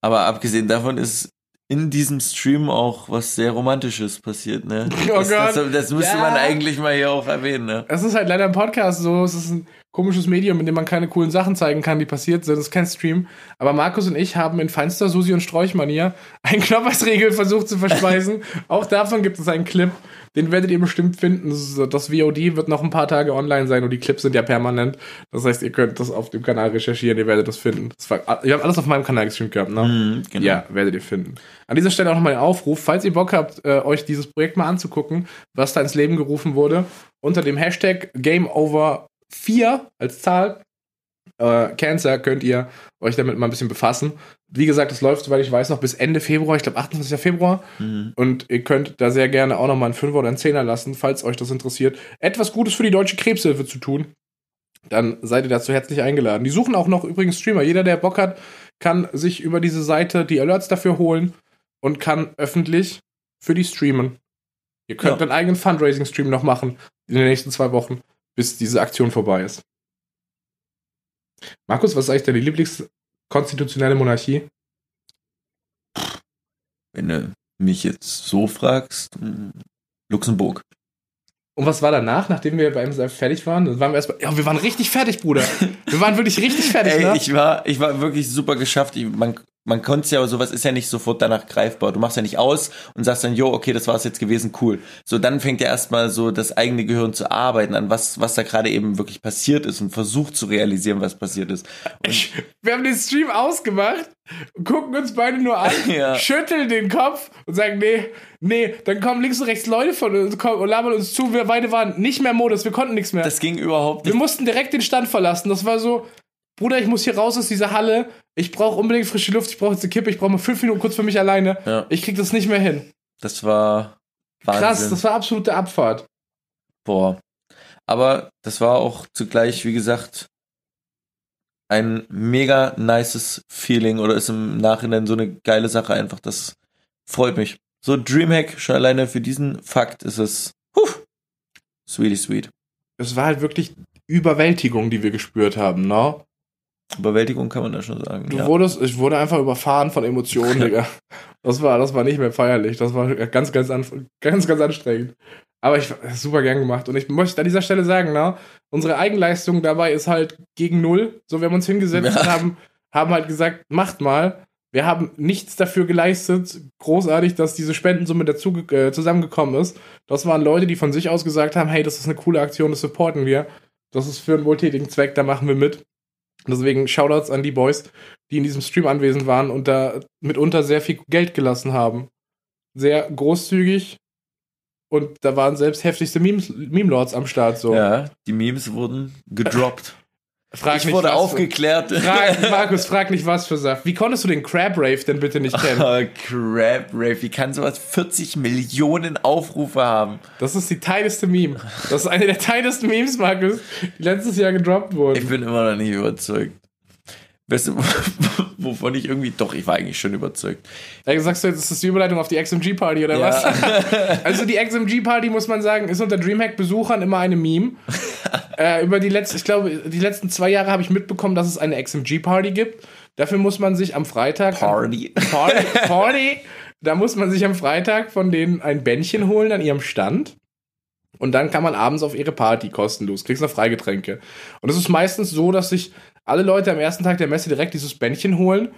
Aber abgesehen davon ist in diesem Stream auch was sehr Romantisches passiert, ne? Oh das, Gott. Das, das müsste Ja. man eigentlich mal hier auch erwähnen, ne? Es ist halt leider im Podcast so, es ist ein komisches Medium, in dem man keine coolen Sachen zeigen kann, die passiert sind. Das ist kein Stream. Aber Markus und ich haben in feinster Susi und Sträuchmanier einen Knoppersregel versucht zu verspeisen. Auch davon gibt es einen Clip. Den werdet ihr bestimmt finden. Das VOD wird noch ein paar Tage online sein und die Clips sind ja permanent. Das heißt, ihr könnt das auf dem Kanal recherchieren, ihr werdet das finden. Das war, ihr habt alles auf meinem Kanal gestreamt gehabt, ne? Mhm, genau. Ja, werdet ihr finden. An dieser Stelle auch nochmal ein Aufruf, falls ihr Bock habt, äh, euch dieses Projekt mal anzugucken, was da ins Leben gerufen wurde, unter dem Hashtag GameOver4 als Zahl äh, Cancer könnt ihr euch damit mal ein bisschen befassen. Wie gesagt, es läuft, soweit ich weiß, noch bis Ende Februar, ich glaube 28. Februar. Mhm. Und ihr könnt da sehr gerne auch noch mal einen Fünfer oder einen Zehner lassen, falls euch das interessiert. Etwas Gutes für die Deutsche Krebshilfe zu tun. Dann seid ihr dazu herzlich eingeladen. Die suchen auch noch übrigens Streamer. Jeder, der Bock hat, kann sich über diese Seite die Alerts dafür holen und kann öffentlich für die streamen. Ihr könnt Ja. einen eigenen Fundraising-Stream noch machen in den nächsten zwei Wochen, bis diese Aktion vorbei ist. Markus, was ist eigentlich deine Lieblingskonstitutionelle Monarchie? Wenn du mich jetzt so fragst, mh, Luxemburg. Und was war danach, nachdem wir bei MSF fertig waren? Dann waren wir erstmal, ja, wir waren richtig fertig, Bruder. Wir waren wirklich richtig fertig, Ey, ne? ich war, ich war wirklich super geschafft. Ich, man, man konnte es ja, sowas ist ja nicht sofort danach greifbar. Du machst ja nicht aus und sagst dann, jo, okay, das war's jetzt gewesen, cool. So, dann fängt ja erstmal so das eigene Gehirn zu arbeiten an was, was da gerade eben wirklich passiert ist und versucht zu realisieren, was passiert ist. Ich, wir haben den Stream ausgemacht, gucken uns beide nur an, Ja. schütteln den Kopf und sagen, nee, nee, dann kommen links und rechts Leute von uns kommen und labern uns zu. Wir beide waren nicht mehr Modus, wir konnten nichts mehr. Das ging überhaupt wir nicht. mussten direkt den Stand verlassen. Das war so, Bruder, ich muss hier raus aus dieser Halle. Ich brauche unbedingt frische Luft, ich brauche jetzt eine Kippe, ich brauche mal fünf Minuten kurz für mich alleine. Ja. Ich krieg das nicht mehr hin. Das war Wahnsinn. Krass, das war absolute Abfahrt. Boah. Aber das war auch zugleich, wie gesagt, ein mega nices Feeling oder ist im Nachhinein so eine geile Sache einfach. Das freut mich. So Dreamhack, schon alleine für diesen Fakt ist es huh, sweetie sweet. Es war halt wirklich Überwältigung, die wir gespürt haben, ne? Überwältigung kann man da schon sagen. Du ja. wurdest, ich wurde einfach überfahren von Emotionen, Digga. Das war, das war nicht mehr feierlich. Das war ganz, ganz, an, ganz, ganz anstrengend. Aber ich super gern gemacht. Und ich möchte an dieser Stelle sagen, na, unsere Eigenleistung dabei ist halt gegen null. So, wir haben uns hingesetzt Ja. und haben, haben halt gesagt, macht mal. Wir haben nichts dafür geleistet, großartig, dass diese Spendensumme dazu äh, zusammengekommen ist. Das waren Leute, die von sich aus gesagt haben, hey, das ist eine coole Aktion, das supporten wir. Das ist für einen wohltätigen Zweck, da machen wir mit. Deswegen Shoutouts an die Boys, die in diesem Stream anwesend waren und da mitunter sehr viel Geld gelassen haben. Sehr großzügig und da waren selbst heftigste Memes- Meme-Lords am Start. So. ja, die Memes wurden gedroppt. Frag ich nicht, wurde was für- aufgeklärt. Frag, Markus, frag nicht was für Saft. Wie konntest du den Crab Rave denn bitte nicht kennen? Oh, Crap Rave, wie kann sowas 40 Millionen Aufrufe haben? Das ist die teileste Meme. Das ist eine der teilsten Memes, Markus, die letztes Jahr gedroppt Ich wurden. bin immer noch nicht überzeugt. Weißt du, wovon ich irgendwie, doch, ich war eigentlich schon überzeugt. Da sagst du jetzt, ist das die Überleitung auf die XMG-Party oder was? Also die XMG-Party, muss man sagen, ist unter Dreamhack-Besuchern immer eine Meme. äh, über die letzten, ich glaube, die letzten zwei Jahre habe ich mitbekommen, dass es eine XMG-Party gibt. Dafür muss man sich am Freitag... Party. Party, Party. Da muss man sich am Freitag von denen ein Bändchen holen an ihrem Stand. Und dann kann man abends auf ihre Party kostenlos. Kriegst noch Freigetränke. Und es ist meistens so, dass sich alle Leute am ersten Tag der Messe direkt dieses Bändchen holen,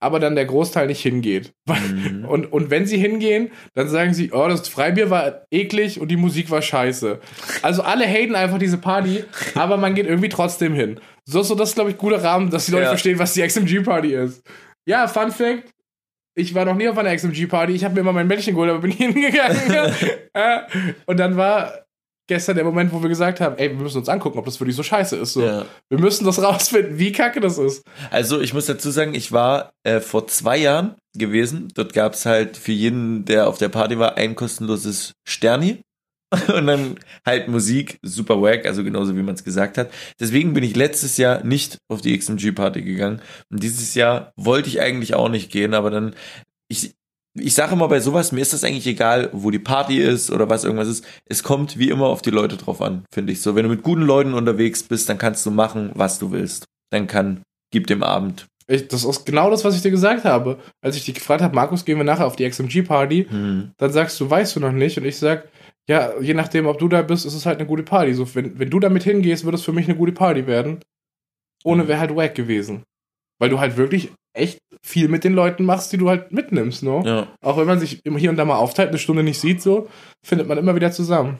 aber dann der Großteil nicht hingeht. Und, und wenn sie hingehen, dann sagen sie, oh, das Freibier war eklig und die Musik war scheiße. Also alle haten einfach diese Party, aber man geht irgendwie trotzdem hin. So, so das ist, glaube ich, guter Rahmen, dass die Leute Ja. verstehen, was die XMG-Party ist. Ja, Fun Fact. Ich war noch nie auf einer XMG-Party. Ich habe mir immer mein Bändchen geholt, aber bin hingegangen. Äh, und dann war gestern der Moment, wo wir gesagt haben, ey, wir müssen uns angucken, ob das wirklich so scheiße ist. So. Ja. Wir müssen das rausfinden, wie kacke das ist. Also ich muss dazu sagen, ich war äh, vor zwei Jahren gewesen. Dort gab es halt für jeden, der auf der Party war, ein kostenloses Sterni. Und dann halt Musik, super wack, also genauso wie man es gesagt hat. Deswegen bin ich letztes Jahr nicht auf die XMG-Party gegangen. Und dieses Jahr wollte ich eigentlich auch nicht gehen, aber dann, ich, ich sage immer bei sowas, mir ist das eigentlich egal, wo die Party ist oder was irgendwas ist. Es kommt wie immer auf die Leute drauf an, finde ich so. Wenn du mit guten Leuten unterwegs bist, dann kannst du machen, was du willst. Dann kann, gib dem Abend. Ich, das ist genau das, was ich dir gesagt habe. Als ich dich gefragt habe, Markus, gehen wir nachher auf die XMG-Party, Hm. dann sagst du, weißt du noch nicht. Und ich sag, ja, je nachdem, ob du da bist, ist es halt eine gute Party. So, wenn, wenn du damit hingehst, wird es für mich eine gute Party werden. Ohne Mhm. wäre halt wack gewesen. Weil du halt wirklich echt viel mit den Leuten machst, die du halt mitnimmst, ne? Ja. Auch wenn man sich hier und da mal aufteilt, eine Stunde nicht sieht, so, findet man immer wieder zusammen.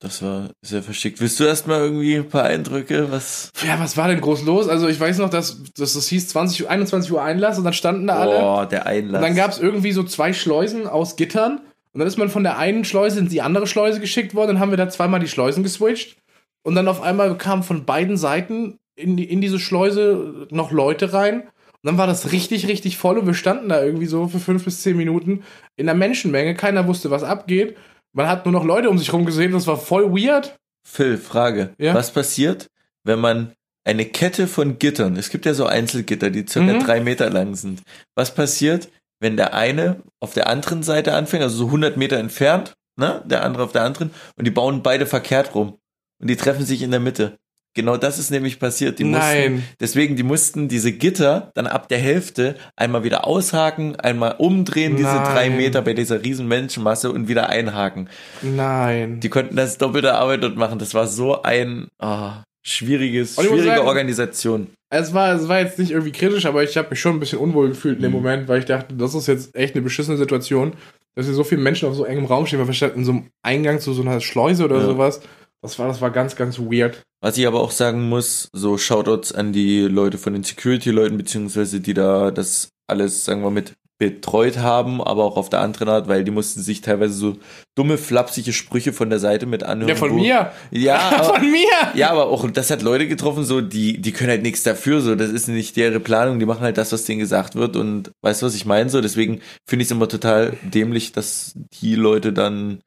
Das war sehr verschickt. Willst du erstmal irgendwie ein paar Eindrücke? Was? Ja, was war denn groß los? Also ich weiß noch, dass, dass das hieß 20, Uhr- 21 Uhr Einlass und dann standen da alle. Boah, der Einlass. Und dann gab es irgendwie so zwei Schleusen aus Gittern. Und dann ist man von der einen Schleuse in die andere Schleuse geschickt worden. Dann haben wir da zweimal die Schleusen geswitcht. Und dann auf einmal kamen von beiden Seiten in, die, in diese Schleuse noch Leute rein. Und dann war das richtig, richtig voll. Und wir standen da irgendwie so für fünf bis zehn Minuten in der Menschenmenge. Keiner wusste, was abgeht. Man hat nur noch Leute um sich rum gesehen. Das war voll weird. Phil, Frage. Ja? Was passiert, wenn man eine Kette von Gittern, es gibt ja so Einzelgitter, die circa Mhm. drei Meter lang sind. Was passiert, wenn der eine auf der anderen Seite anfängt, also so 100 Meter entfernt, ne, der andere auf der anderen, und die bauen beide verkehrt rum. Und die treffen sich in der Mitte. Genau das ist nämlich passiert. Die Nein. Mussten, deswegen, die mussten diese Gitter dann ab der Hälfte einmal wieder aushaken, einmal umdrehen, diese Nein. drei Meter bei dieser riesen Menschenmasse und wieder einhaken. Nein. Die konnten das doppelte Arbeit dort machen. Das war so ein ah, schwieriges, schwierige sagen- Organisation. Es war, es war jetzt nicht irgendwie kritisch, aber ich habe mich schon ein bisschen unwohl gefühlt in dem Mhm. Moment, weil ich dachte, das ist jetzt echt eine beschissene Situation, dass hier so viele Menschen auf so engem Raum stehen, weil wir standen in so einem Eingang zu so einer Schleuse oder Ja. sowas. Das war, das war ganz, ganz weird. Was ich aber auch sagen muss, so Shoutouts an die Leute von den Security-Leuten, beziehungsweise die da das alles, sagen wir, mit betreut haben, aber auch auf der anderen Art, weil die mussten sich teilweise so dumme, flapsige Sprüche von der Seite mit anhören. Ja, von wo- mir. Ja, aber, von mir. ja, aber auch, das hat Leute getroffen, so, die, die können halt nichts dafür, so, das ist nicht deren Planung, die machen halt das, was denen gesagt wird und weißt du, was ich meine, so, deswegen finde ich es immer total dämlich, dass die Leute dann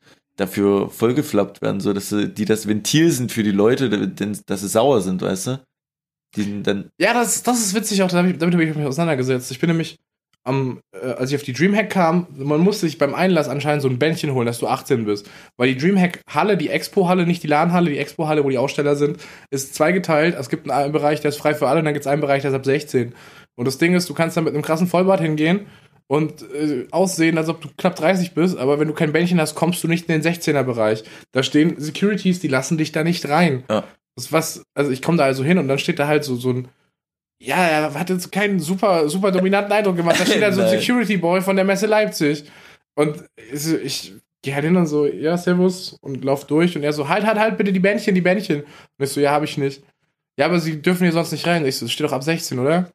dafür vollgeflappt werden, so, dass sie, die das Ventil sind für die Leute, dass sie sauer sind, weißt du? Die dann, Ja, das, das ist witzig auch, damit, habe ich mich auseinandergesetzt. Ich bin nämlich, am, äh, als ich auf die Dreamhack kam, man musste sich beim Einlass anscheinend so ein Bändchen holen, dass du 18 bist. Weil die Dreamhack-Halle, die Expo-Halle, nicht die LAN-Halle, die Expo-Halle, wo die Aussteller sind, ist zweigeteilt. Es gibt einen Bereich, der ist frei für alle, und dann gibt es einen Bereich, der ist ab 16. Und das Ding ist, du kannst da mit einem krassen Vollbart hingehen und äh, aussehen, als ob du knapp 30 bist, aber wenn du kein Bändchen hast, kommst du nicht in den 16er-Bereich. Da stehen Securities, die lassen dich da nicht rein. Ja. Das was, also ich komme da also hin und dann steht da halt so, so ein, ja, er hat jetzt keinen super, super dominanten Eindruck gemacht. Da steht da so ein Nein. Security Boy von der Messe Leipzig. Und ich, ich gehe halt hin und so, ja, servus, und lauf durch. Und er so, halt, halt, halt, bitte die Bändchen, die Bändchen. Und ich so, ja, habe ich nicht. Ja, aber sie dürfen hier sonst nicht rein. Ich so, das steht doch ab 16, oder?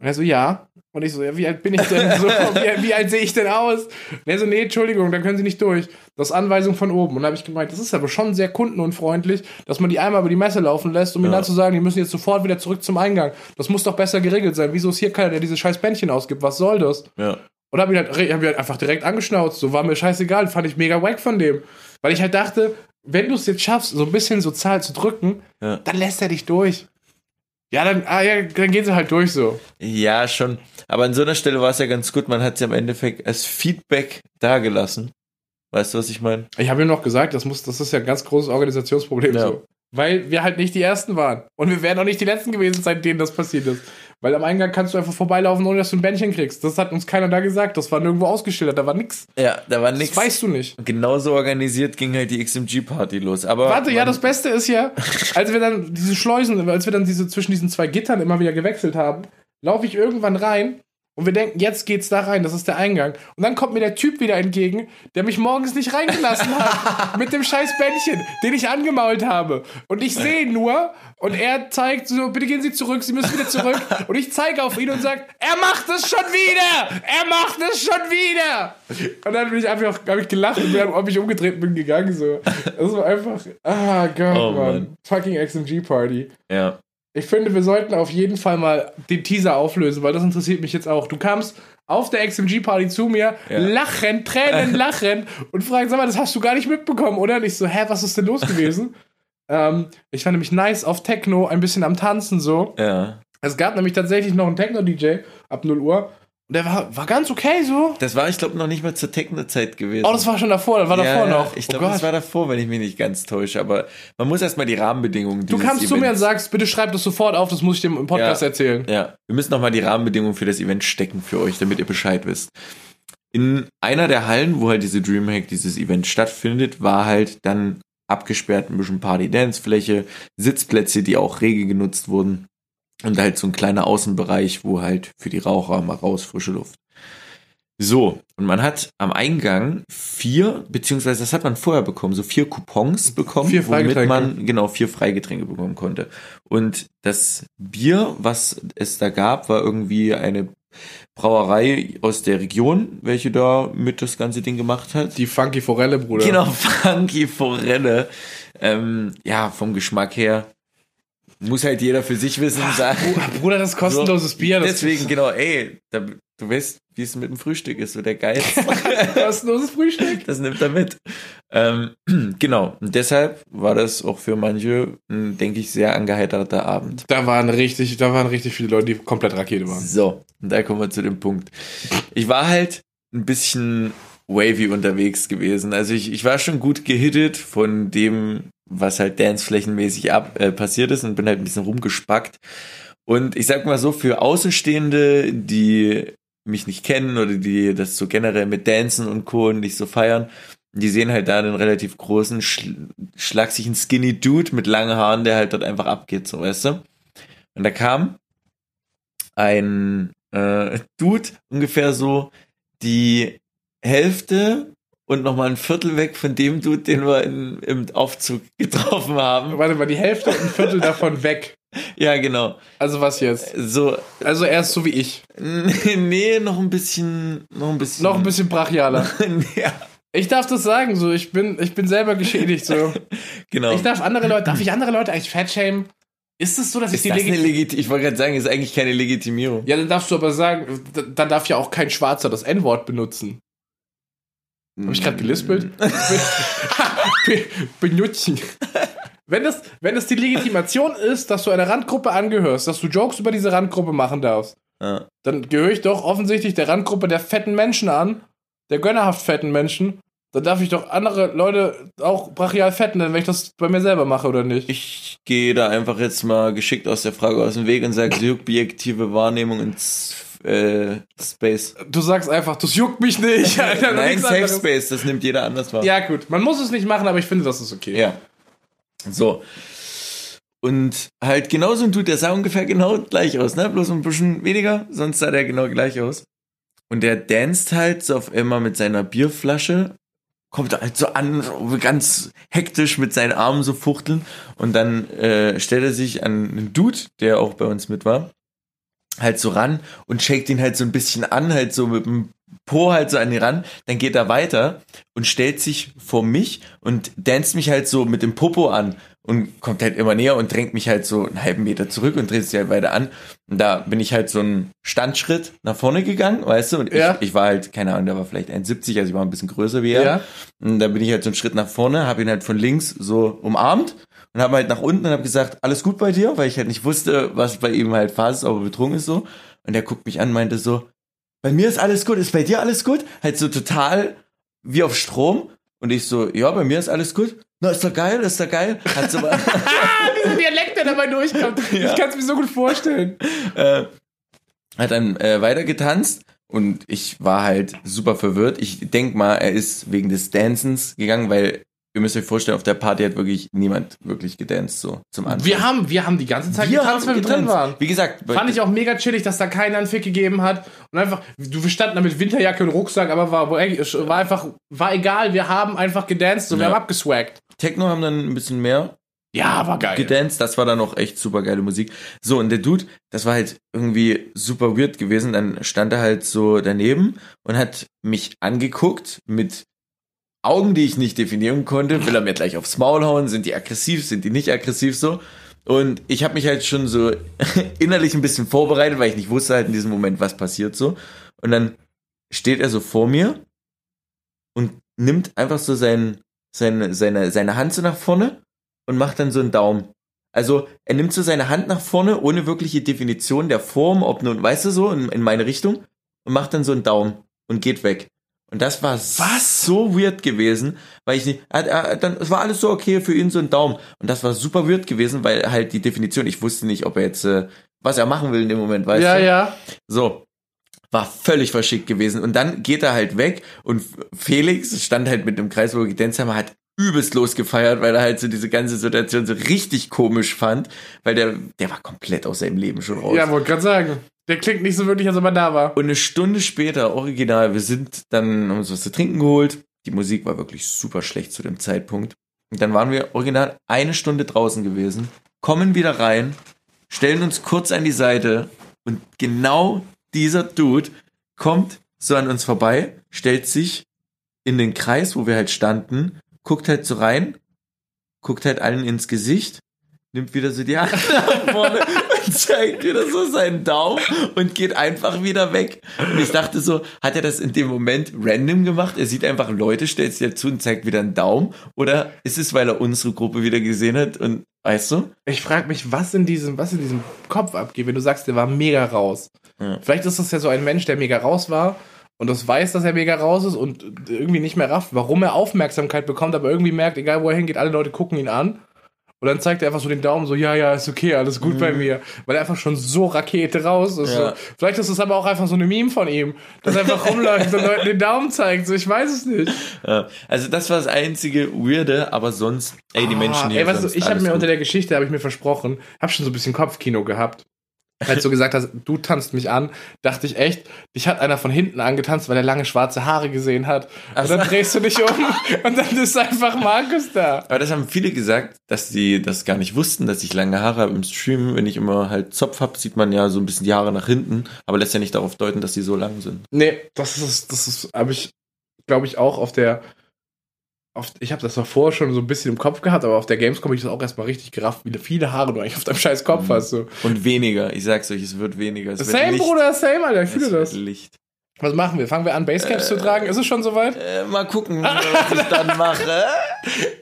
Und er so, ja. Und ich so, ja, wie alt bin ich denn so? wie, wie alt sehe ich denn aus? Und so, nee, Entschuldigung, dann können Sie nicht durch. Das ist Anweisung von oben. Und da habe ich gemeint, das ist aber schon sehr kundenunfreundlich, dass man die einmal über die Messe laufen lässt, um ihnen Ja. dann zu sagen, die müssen jetzt sofort wieder zurück zum Eingang. Das muss doch besser geregelt sein. Wieso ist hier keiner, der diese scheiß Bändchen ausgibt? Was soll das? ja. Und hab ihn halt, hab ihn halt einfach direkt angeschnauzt. So war mir scheißegal. Fand ich mega wack von dem. Weil ich halt dachte, wenn du es jetzt schaffst, so ein bisschen sozial zu drücken, Ja. dann lässt er dich durch. Ja, dann, ah, ja, dann gehen sie halt durch so. Ja, schon. Aber an so einer Stelle war es ja ganz gut, man hat sie am Endeffekt als Feedback dagelassen. Weißt du, was ich meine? Ich habe ihm noch gesagt, das, muss, das ist ja ein ganz großes Organisationsproblem Ja. so. Weil wir halt nicht die Ersten waren. Und wir wären auch nicht die Letzten gewesen, sein, denen das passiert ist. Weil am Eingang kannst du einfach vorbeilaufen, ohne dass du ein Bändchen kriegst. Das hat uns keiner da gesagt. Das war nirgendwo ausgeschildert. Da war nix. Ja, da war Das nichts. weißt du nicht. Genauso organisiert ging halt die XMG-Party los. Aber Warte, ja, das Beste ist ja, als wir dann diese Schleusen, als wir dann diese zwischen diesen zwei Gittern immer wieder gewechselt haben, laufe ich irgendwann rein und wir denken, jetzt geht's da rein, das ist der Eingang. Und dann kommt mir der Typ wieder entgegen, der mich morgens nicht reingelassen hat. mit dem scheiß Bändchen, den ich angemault habe. Und ich sehe ihn nur und er zeigt so, bitte gehen Sie zurück, Sie müssen wieder zurück. Und ich zeige auf ihn und sage, er macht es schon wieder! Er macht es schon wieder! Und dann bin ich einfach, hab ich gelacht und hab mich umgedreht und bin gegangen so. Das war einfach, ah Gott, Oh, Mann. Fucking XMG-Party. Ja. Ich finde, wir sollten auf jeden Fall mal den Teaser auflösen, weil das interessiert mich jetzt auch. Du kamst auf der XMG-Party zu mir, Ja. lachen, Tränen, lachen und fragst, sag mal, das hast du gar nicht mitbekommen, oder? Und ich so, hä, was ist denn los gewesen? ähm, ich war nämlich nice auf Techno, ein bisschen am Tanzen so. Ja. Es gab nämlich tatsächlich noch einen Techno-DJ ab 0 Uhr der war, war ganz okay so. Das war, ich glaube, noch nicht mal zur Techno-Zeit gewesen. Oh, das war schon davor, das war ja, davor noch. Ich Oh glaube, Gott. das war davor, wenn ich mich nicht ganz täusche. Aber man muss erstmal die Rahmenbedingungen Du kamst zu mir und Events- sagst, bitte schreib das sofort auf, das muss ich dem im Podcast Ja. erzählen. Ja, wir müssen nochmal die Rahmenbedingungen für das Event stecken für euch, damit ihr Bescheid wisst. in einer der Hallen, wo halt diese Dreamhack, dieses Event stattfindet, war halt dann abgesperrt ein bisschen Party-Dance-Fläche, Sitzplätze, die auch rege genutzt wurden und halt so ein kleiner Außenbereich, wo halt für die Raucher mal raus frische Luft. So, und man hat am Eingang vier, beziehungsweise das hat man vorher bekommen, so vier Coupons bekommen, Vier womit man genau vier Freigetränke bekommen konnte. Und das Bier, was es da gab, war irgendwie eine Brauerei aus der Region, welche da mit das ganze Ding gemacht hat. Die Funky Forelle, Bruder. Genau, Funky Forelle. Ähm, ja, vom Geschmack her muss halt jeder für sich wissen. sagen. Bru- Bruder, das ist kostenloses Bier. Das Deswegen, genau, ey, da, du weißt, wie es mit dem Frühstück ist, so der Geist. kostenloses Frühstück. das nimmt er mit. Ähm, genau, und deshalb war das auch für manche, denke ich, sehr angeheiterter Abend. Da waren richtig, da waren richtig viele Leute, die komplett Rakete waren. So, und da kommen wir zu dem Punkt. Ich war halt ein bisschen wavy unterwegs gewesen. Also ich, ich war schon gut gehittet von dem, was halt danceflächenmäßig ab, äh, passiert ist und bin halt ein bisschen rumgespackt. Und ich sag mal so, für Außenstehende, die mich nicht kennen oder die das so generell mit Dancen und Co. nicht so feiern, die sehen halt da einen relativ großen, schl schlachsigen Skinny Dude mit langen Haaren, der halt dort einfach abgeht, so weißt du. Und da kam ein äh, Dude, ungefähr so die Hälfte und nochmal ein Viertel weg von dem Dude, den wir in, im Aufzug getroffen haben. Warte mal, die Hälfte und ein Viertel davon weg. Ja, genau. Also was jetzt? So, Also er ist so wie ich. nee, noch ein bisschen, noch ein bisschen. Noch ein bisschen brachialer. ja, Ich darf das sagen, so ich bin, ich bin selber geschädigt. So. genau. Ich darf andere Leute, darf ich andere Leute eigentlich fatshamen? Ist es so, dass ich ist die das legit ich wollte gerade sagen, ist eigentlich keine Legitimierung. Ja, dann darfst du aber sagen, dann darf ja auch kein Schwarzer das N-Wort benutzen. Habe ich gerade gelispelt? Be- Benutzen. Wenn das, wenn das die Legitimation ist, dass du einer Randgruppe angehörst, dass du Jokes über diese Randgruppe machen darfst, Ja. dann gehöre ich doch offensichtlich der Randgruppe der fetten Menschen an, der gönnerhaft fetten Menschen. Dann darf ich doch andere Leute auch brachial fetten, wenn ich das bei mir selber mache oder nicht. Ich gehe da einfach jetzt mal geschickt aus der Frage aus dem Weg und sage subjektive Wahrnehmung ins äh, Space. Du sagst einfach, das juckt mich nicht. Alter, Nein, Safe anderes. Space, das nimmt jeder anders wahr. Ja, gut. Man muss es nicht machen, aber ich finde, das ist okay. Ja. So. Und halt genauso ein Dude, der sah ungefähr genau gleich aus, ne? Bloß ein bisschen weniger, sonst sah der genau gleich aus. Und der danst halt so auf einmal mit seiner Bierflasche, kommt halt so an, ganz hektisch mit seinen Armen so fuchteln. Und dann äh, stellt er sich an einen Dude, der auch bei uns mit war, halt so ran und shakt ihn halt so ein bisschen an, halt so mit dem Po halt so an ihn ran. Dann geht er weiter und stellt sich vor mich und danst mich halt so mit dem Popo an und kommt halt immer näher und drängt mich halt so einen halben Meter zurück und dreht sich halt weiter an. Und da bin ich halt so einen Standschritt nach vorne gegangen, weißt du? Und ich, Ja. ich war halt, keine Ahnung, der war vielleicht 1,70, also ich war ein bisschen größer wie er. Ja. Und dann bin ich halt so einen Schritt nach vorne, habe ihn halt von links so umarmt und habe halt nach unten und habe gesagt, alles gut bei dir, weil ich halt nicht wusste, was bei ihm halt Phase ist, ob er betrunken ist so. Und er guckt mich an, meinte so, bei mir ist alles gut, ist bei dir alles gut? Halt so total wie auf Strom. Und ich so, ja, bei mir ist alles gut. Na, ist doch geil, ist doch geil. Hat so, Ah, dieser Dialekt, der dabei durchkommt. Ich kann es mir so gut vorstellen. äh, hat dann äh, weiter getanzt und ich war halt super verwirrt. Ich denk mal, er ist wegen des Dancens gegangen, weil ihr müsst euch vorstellen, auf der Party hat wirklich niemand wirklich gedanced so zum Anfang. Wir haben, wir haben die ganze Zeit getanzt, wenn wir drin waren. Wie gesagt, Fand ich auch mega chillig, dass da keiner einen Fick gegeben hat. Und einfach, du, wir standen da mit Winterjacke und Rucksack, aber war, war einfach, war egal, wir haben einfach gedanced und wir Ja. haben abgeswaggt. Techno haben dann ein bisschen mehr Ja, war geil. gedanced. Das war dann auch echt super geile Musik. So, und der Dude, das war halt irgendwie super weird gewesen. Dann stand er halt so daneben und hat mich angeguckt mit Augen, die ich nicht definieren konnte. Will er mir gleich aufs Maul hauen? Sind die aggressiv? Sind die nicht aggressiv so? Und ich habe mich halt schon so innerlich ein bisschen vorbereitet, weil ich nicht wusste halt in diesem Moment, was passiert so. Und dann steht er so vor mir und nimmt einfach so sein, seine, seine, seine Hand so nach vorne und macht dann so einen Daumen. Also er nimmt so seine Hand nach vorne, ohne wirkliche Definition der Form, ob nun, weißt du so, in, in meine Richtung, und macht dann so einen Daumen und geht weg. Und das war Was? so weird gewesen, weil ich nicht, er, er, dann, es war alles so okay für ihn so ein Daumen. Und das war super weird gewesen, weil halt die Definition, ich wusste nicht, ob er jetzt, äh, was er machen will in dem Moment, weißt ja, du? ja. So. war völlig verschickt gewesen. Und dann geht er halt weg und Felix stand halt mit dem Kreis, wo wir gedanced haben, hat übelst losgefeiert, weil er halt so diese ganze Situation so richtig komisch fand, weil der, der war komplett aus seinem Leben schon raus. Ja, wollte gerade sagen. Der klingt nicht so wirklich, als ob er da war. Und eine Stunde später, original, wir sind dann, haben uns was zu trinken geholt. Die Musik war wirklich super schlecht zu dem Zeitpunkt. Und dann waren wir original eine Stunde draußen gewesen, kommen wieder rein, stellen uns kurz an die Seite und genau dieser Dude kommt so an uns vorbei, stellt sich in den Kreis, wo wir halt standen, guckt halt so rein, guckt halt allen ins Gesicht, nimmt wieder so die Hand nach vorne zeigt wieder so seinen Daumen und geht einfach wieder weg. Und ich dachte so, hat er das in dem Moment random gemacht? Er sieht einfach Leute, stellt sich dazu und zeigt wieder einen Daumen? Oder ist es, weil er unsere Gruppe wieder gesehen hat und weißt du? Ich frage mich, was in diesem, was in diesem Kopf abgeht, wenn du sagst, der war mega raus. Ja. Vielleicht ist das ja so ein Mensch, der mega raus war und das weiß, dass er mega raus ist und irgendwie nicht mehr rafft, warum er Aufmerksamkeit bekommt, aber irgendwie merkt, egal wo er hingeht, alle Leute gucken ihn an. Und dann zeigt er einfach so den Daumen, so, ja, ja, ist okay, alles gut bei mir. Weil er einfach schon so Rakete raus ist. Mhm. Ja. So. Vielleicht ist es aber auch einfach so eine Meme von ihm, dass er einfach rumläuft und Leuten den Daumen zeigt. So, ich weiß es nicht. Ja. Also das war das einzige Weirde, aber sonst, ey, die Menschen Ah, hier. Ey, sonst ich habe mir gut. unter der Geschichte, habe ich mir versprochen, habe schon so ein bisschen Kopfkino gehabt. Als du gesagt hast, du tanzt mich an, dachte ich echt, dich hat einer von hinten angetanzt, weil er lange schwarze Haare gesehen hat. Und dann drehst du dich um und dann ist einfach Markus da. Aber das haben viele gesagt, dass sie das gar nicht wussten, dass ich lange Haare habe im Stream. Wenn ich immer halt Zopf habe, sieht man ja so ein bisschen die Haare nach hinten, aber lässt ja nicht darauf deuten, dass die so lang sind. Nee, das ist, das ist, habe ich, glaube ich, auch auf der, auf, ich habe das davor schon so ein bisschen im Kopf gehabt, aber auf der Gamescom habe ich das auch erstmal richtig gerafft, wie viele Haare du eigentlich auf deinem scheiß Kopf hast. So. Und weniger. Ich sag's euch, es wird weniger. Es wird Same, Licht. Bruder, same, Alter, ich fühle wird das. Licht. Was machen wir? Fangen wir an, Basecaps zu tragen? Ist es schon soweit? Äh, mal gucken, was ich dann mache.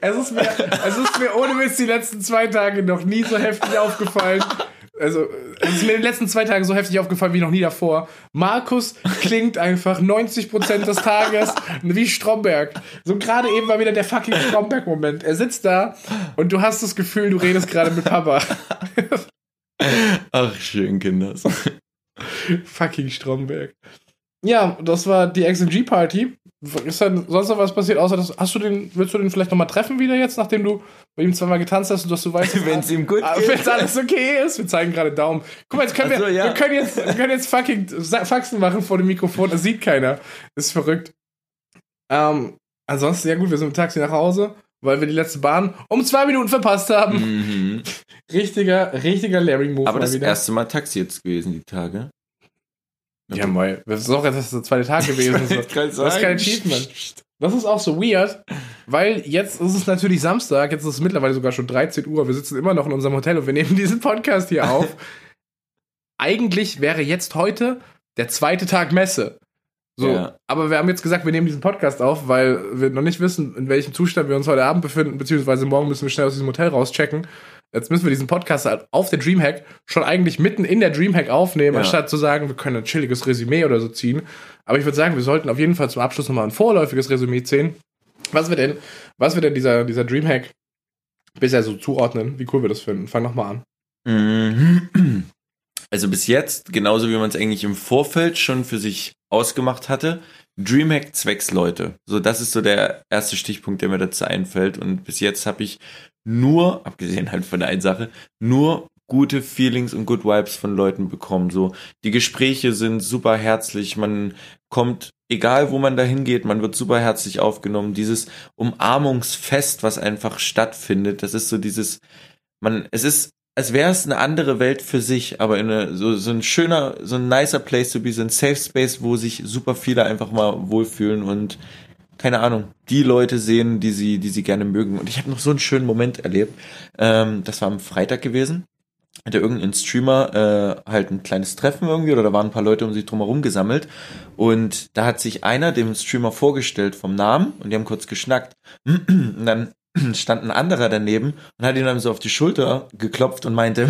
Es ist, mir, es ist mir ohne Mist die letzten zwei Tage noch nie so heftig aufgefallen. Also, es ist mir in den letzten zwei Tagen so heftig aufgefallen wie noch nie davor. Markus klingt einfach 90% des Tages wie Stromberg. So gerade eben war wieder der fucking Stromberg-Moment. Er sitzt da und du hast das Gefühl, du redest gerade mit Papa. Ach, schön, Kinders. fucking Stromberg. Ja, das war die XMG-Party. Ist denn sonst noch was passiert, außer das, hast du den, willst du den vielleicht nochmal treffen wieder jetzt, nachdem du bei ihm zweimal getanzt hast und dass du weißt, Wenn's ihm gut Ah, geht. Wenn alles okay ist, wir zeigen gerade Daumen. Guck mal, jetzt können Ach so, wir, ja. wir können jetzt, wir können jetzt fucking Faxen machen vor dem Mikrofon, das sieht keiner. Das ist verrückt. Ähm, ansonsten, ja gut, wir sind im Taxi nach Hause, weil wir die letzte Bahn um zwei Minuten verpasst haben. Mhm. Richtiger, richtiger Larry-Move Aber das wieder. erste Mal Taxi jetzt gewesen, die Tage. Ja, mal. Das ist auch ist der zweite Tag gewesen. So. Das ist kein Achievement. Das ist auch so weird, weil jetzt ist es natürlich Samstag, jetzt ist es mittlerweile sogar schon 13 Uhr, wir sitzen immer noch in unserem Hotel und wir nehmen diesen Podcast hier auf. Eigentlich wäre jetzt heute der zweite Tag Messe. So, Ja. aber wir haben jetzt gesagt, wir nehmen diesen Podcast auf, weil wir noch nicht wissen, in welchem Zustand wir uns heute Abend befinden, beziehungsweise morgen müssen wir schnell aus diesem Hotel rauschecken. Jetzt müssen wir diesen Podcast halt auf der Dreamhack schon eigentlich mitten in der Dreamhack aufnehmen, Ja. anstatt zu sagen, wir können ein chilliges Resümee oder so ziehen. Aber ich würde sagen, wir sollten auf jeden Fall zum Abschluss nochmal ein vorläufiges Resümee ziehen. Was wir denn, was wir denn dieser, dieser Dreamhack bisher so zuordnen, wie cool wir das finden. Fang nochmal an. Also bis jetzt, genauso wie man es eigentlich im Vorfeld schon für sich ausgemacht hatte, Dreamhack zwecks Leute. So, das ist so der erste Stichpunkt, der mir dazu einfällt. Und bis jetzt habe ich nur, abgesehen halt von der einen Sache, nur gute Feelings und Good Vibes von Leuten bekommen. So, die Gespräche sind super herzlich, man kommt, egal wo man da hingeht, man wird super herzlich aufgenommen. Dieses Umarmungsfest, was einfach stattfindet, das ist so dieses, man, es ist, als wäre es eine andere Welt für sich, aber in eine, so, so ein schöner, so ein nicer Place to be, so ein Safe Space, wo sich super viele einfach mal wohlfühlen und keine Ahnung, die Leute sehen, die sie, die sie gerne mögen. Und ich habe noch so einen schönen Moment erlebt. Ähm, das war am Freitag gewesen. Hatte irgendein Streamer äh, halt ein kleines Treffen irgendwie oder da waren ein paar Leute um sich drumherum gesammelt und da hat sich einer dem Streamer vorgestellt vom Namen und die haben kurz geschnackt und dann stand ein anderer daneben und hat ihn dann so auf die Schulter geklopft und meinte,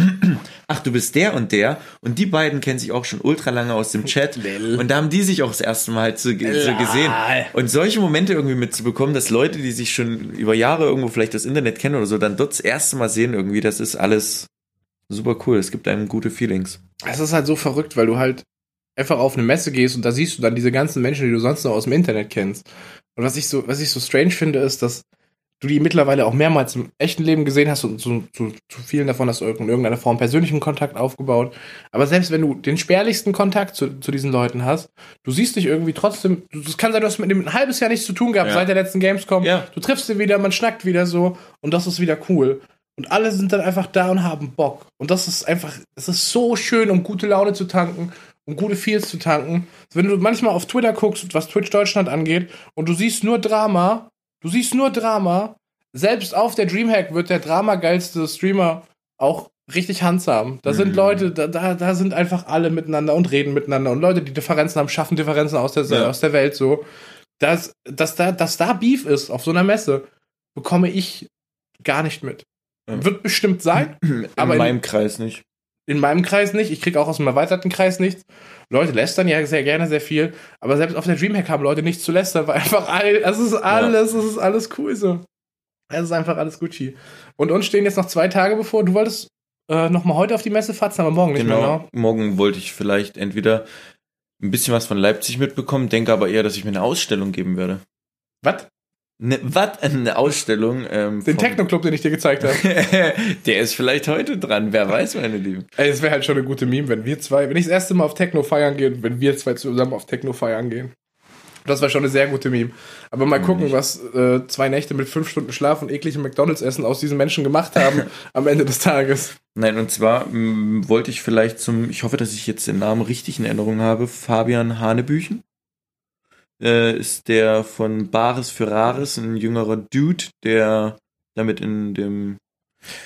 ach, du bist der und der. Und die beiden kennen sich auch schon ultra lange aus dem Chat. Und da haben die sich auch das erste Mal so, so gesehen. Und solche Momente irgendwie mitzubekommen, dass Leute, die sich schon über Jahre irgendwo vielleicht das Internet kennen oder so, dann dort das erste Mal sehen irgendwie, das ist alles super cool. Es gibt einem gute Feelings. Es ist halt so verrückt, weil du halt einfach auf eine Messe gehst und da siehst du dann diese ganzen Menschen, die du sonst noch aus dem Internet kennst. Und was ich so, was ich so strange finde, ist, dass du die mittlerweile auch mehrmals im echten Leben gesehen hast und zu, zu, zu vielen davon hast du in irgendeiner Form persönlichen Kontakt aufgebaut. Aber selbst wenn du den spärlichsten Kontakt zu, zu diesen Leuten hast, du siehst dich irgendwie trotzdem, es kann sein, du hast mit dem ein halbes Jahr nichts zu tun gehabt Ja. seit der letzten Gamescom. Ja. Du triffst sie wieder, man schnackt wieder so und das ist wieder cool. Und alle sind dann einfach da und haben Bock. Und das ist einfach, es ist so schön, um gute Laune zu tanken, um gute Feels zu tanken. Wenn du manchmal auf Twitter guckst, was Twitch Deutschland angeht, und du siehst nur Drama, du siehst nur Drama, selbst auf der Dreamhack wird der dramageilste Streamer auch richtig handsam. Da sind Mhm. Leute, da, da, da sind einfach alle miteinander und reden miteinander. Und Leute, die Differenzen haben, schaffen Differenzen aus der, Ja. aus der Welt so. Dass, dass, da, dass da Beef ist auf so einer Messe, bekomme ich gar nicht mit. Ja. Wird bestimmt sein, In Aber in- meinem Kreis nicht. In meinem Kreis nicht. Ich kriege auch aus dem erweiterten Kreis nichts. Leute lästern ja sehr gerne sehr viel, aber selbst auf der Dreamhack haben Leute nichts zu lästern, weil einfach all, es ist alles, es ist alles cool so. Es ist einfach alles Gucci. Und uns stehen jetzt noch zwei Tage bevor. Du wolltest äh, noch mal heute auf die Messe fahren, aber morgen nicht Genau. mehr. ne? Morgen wollte ich vielleicht entweder ein bisschen was von Leipzig mitbekommen, denke aber eher, dass ich mir eine Ausstellung geben werde. Was? Ne, was? Eine Ausstellung. Ähm, Den Techno-Club, den ich dir gezeigt habe. Der ist vielleicht heute dran, wer weiß, meine Lieben. Ey, es wäre halt schon eine gute Meme, wenn wir zwei, wenn ich das erste Mal auf Techno feiern gehe und wenn wir zwei zusammen auf Techno feiern gehen. Das wäre schon eine sehr gute Meme. Aber mal gucken, nicht. was äh, zwei Nächte mit fünf Stunden Schlaf und ekligem McDonalds-Essen aus diesen Menschen gemacht haben am Ende des Tages. Nein, und zwar mh, wollte ich vielleicht zum, ich hoffe, dass ich jetzt den Namen richtig in Erinnerung habe, Fabian Hanebüchen. Äh, ist der von Bares für Rares, ein jüngerer Dude, der damit in dem,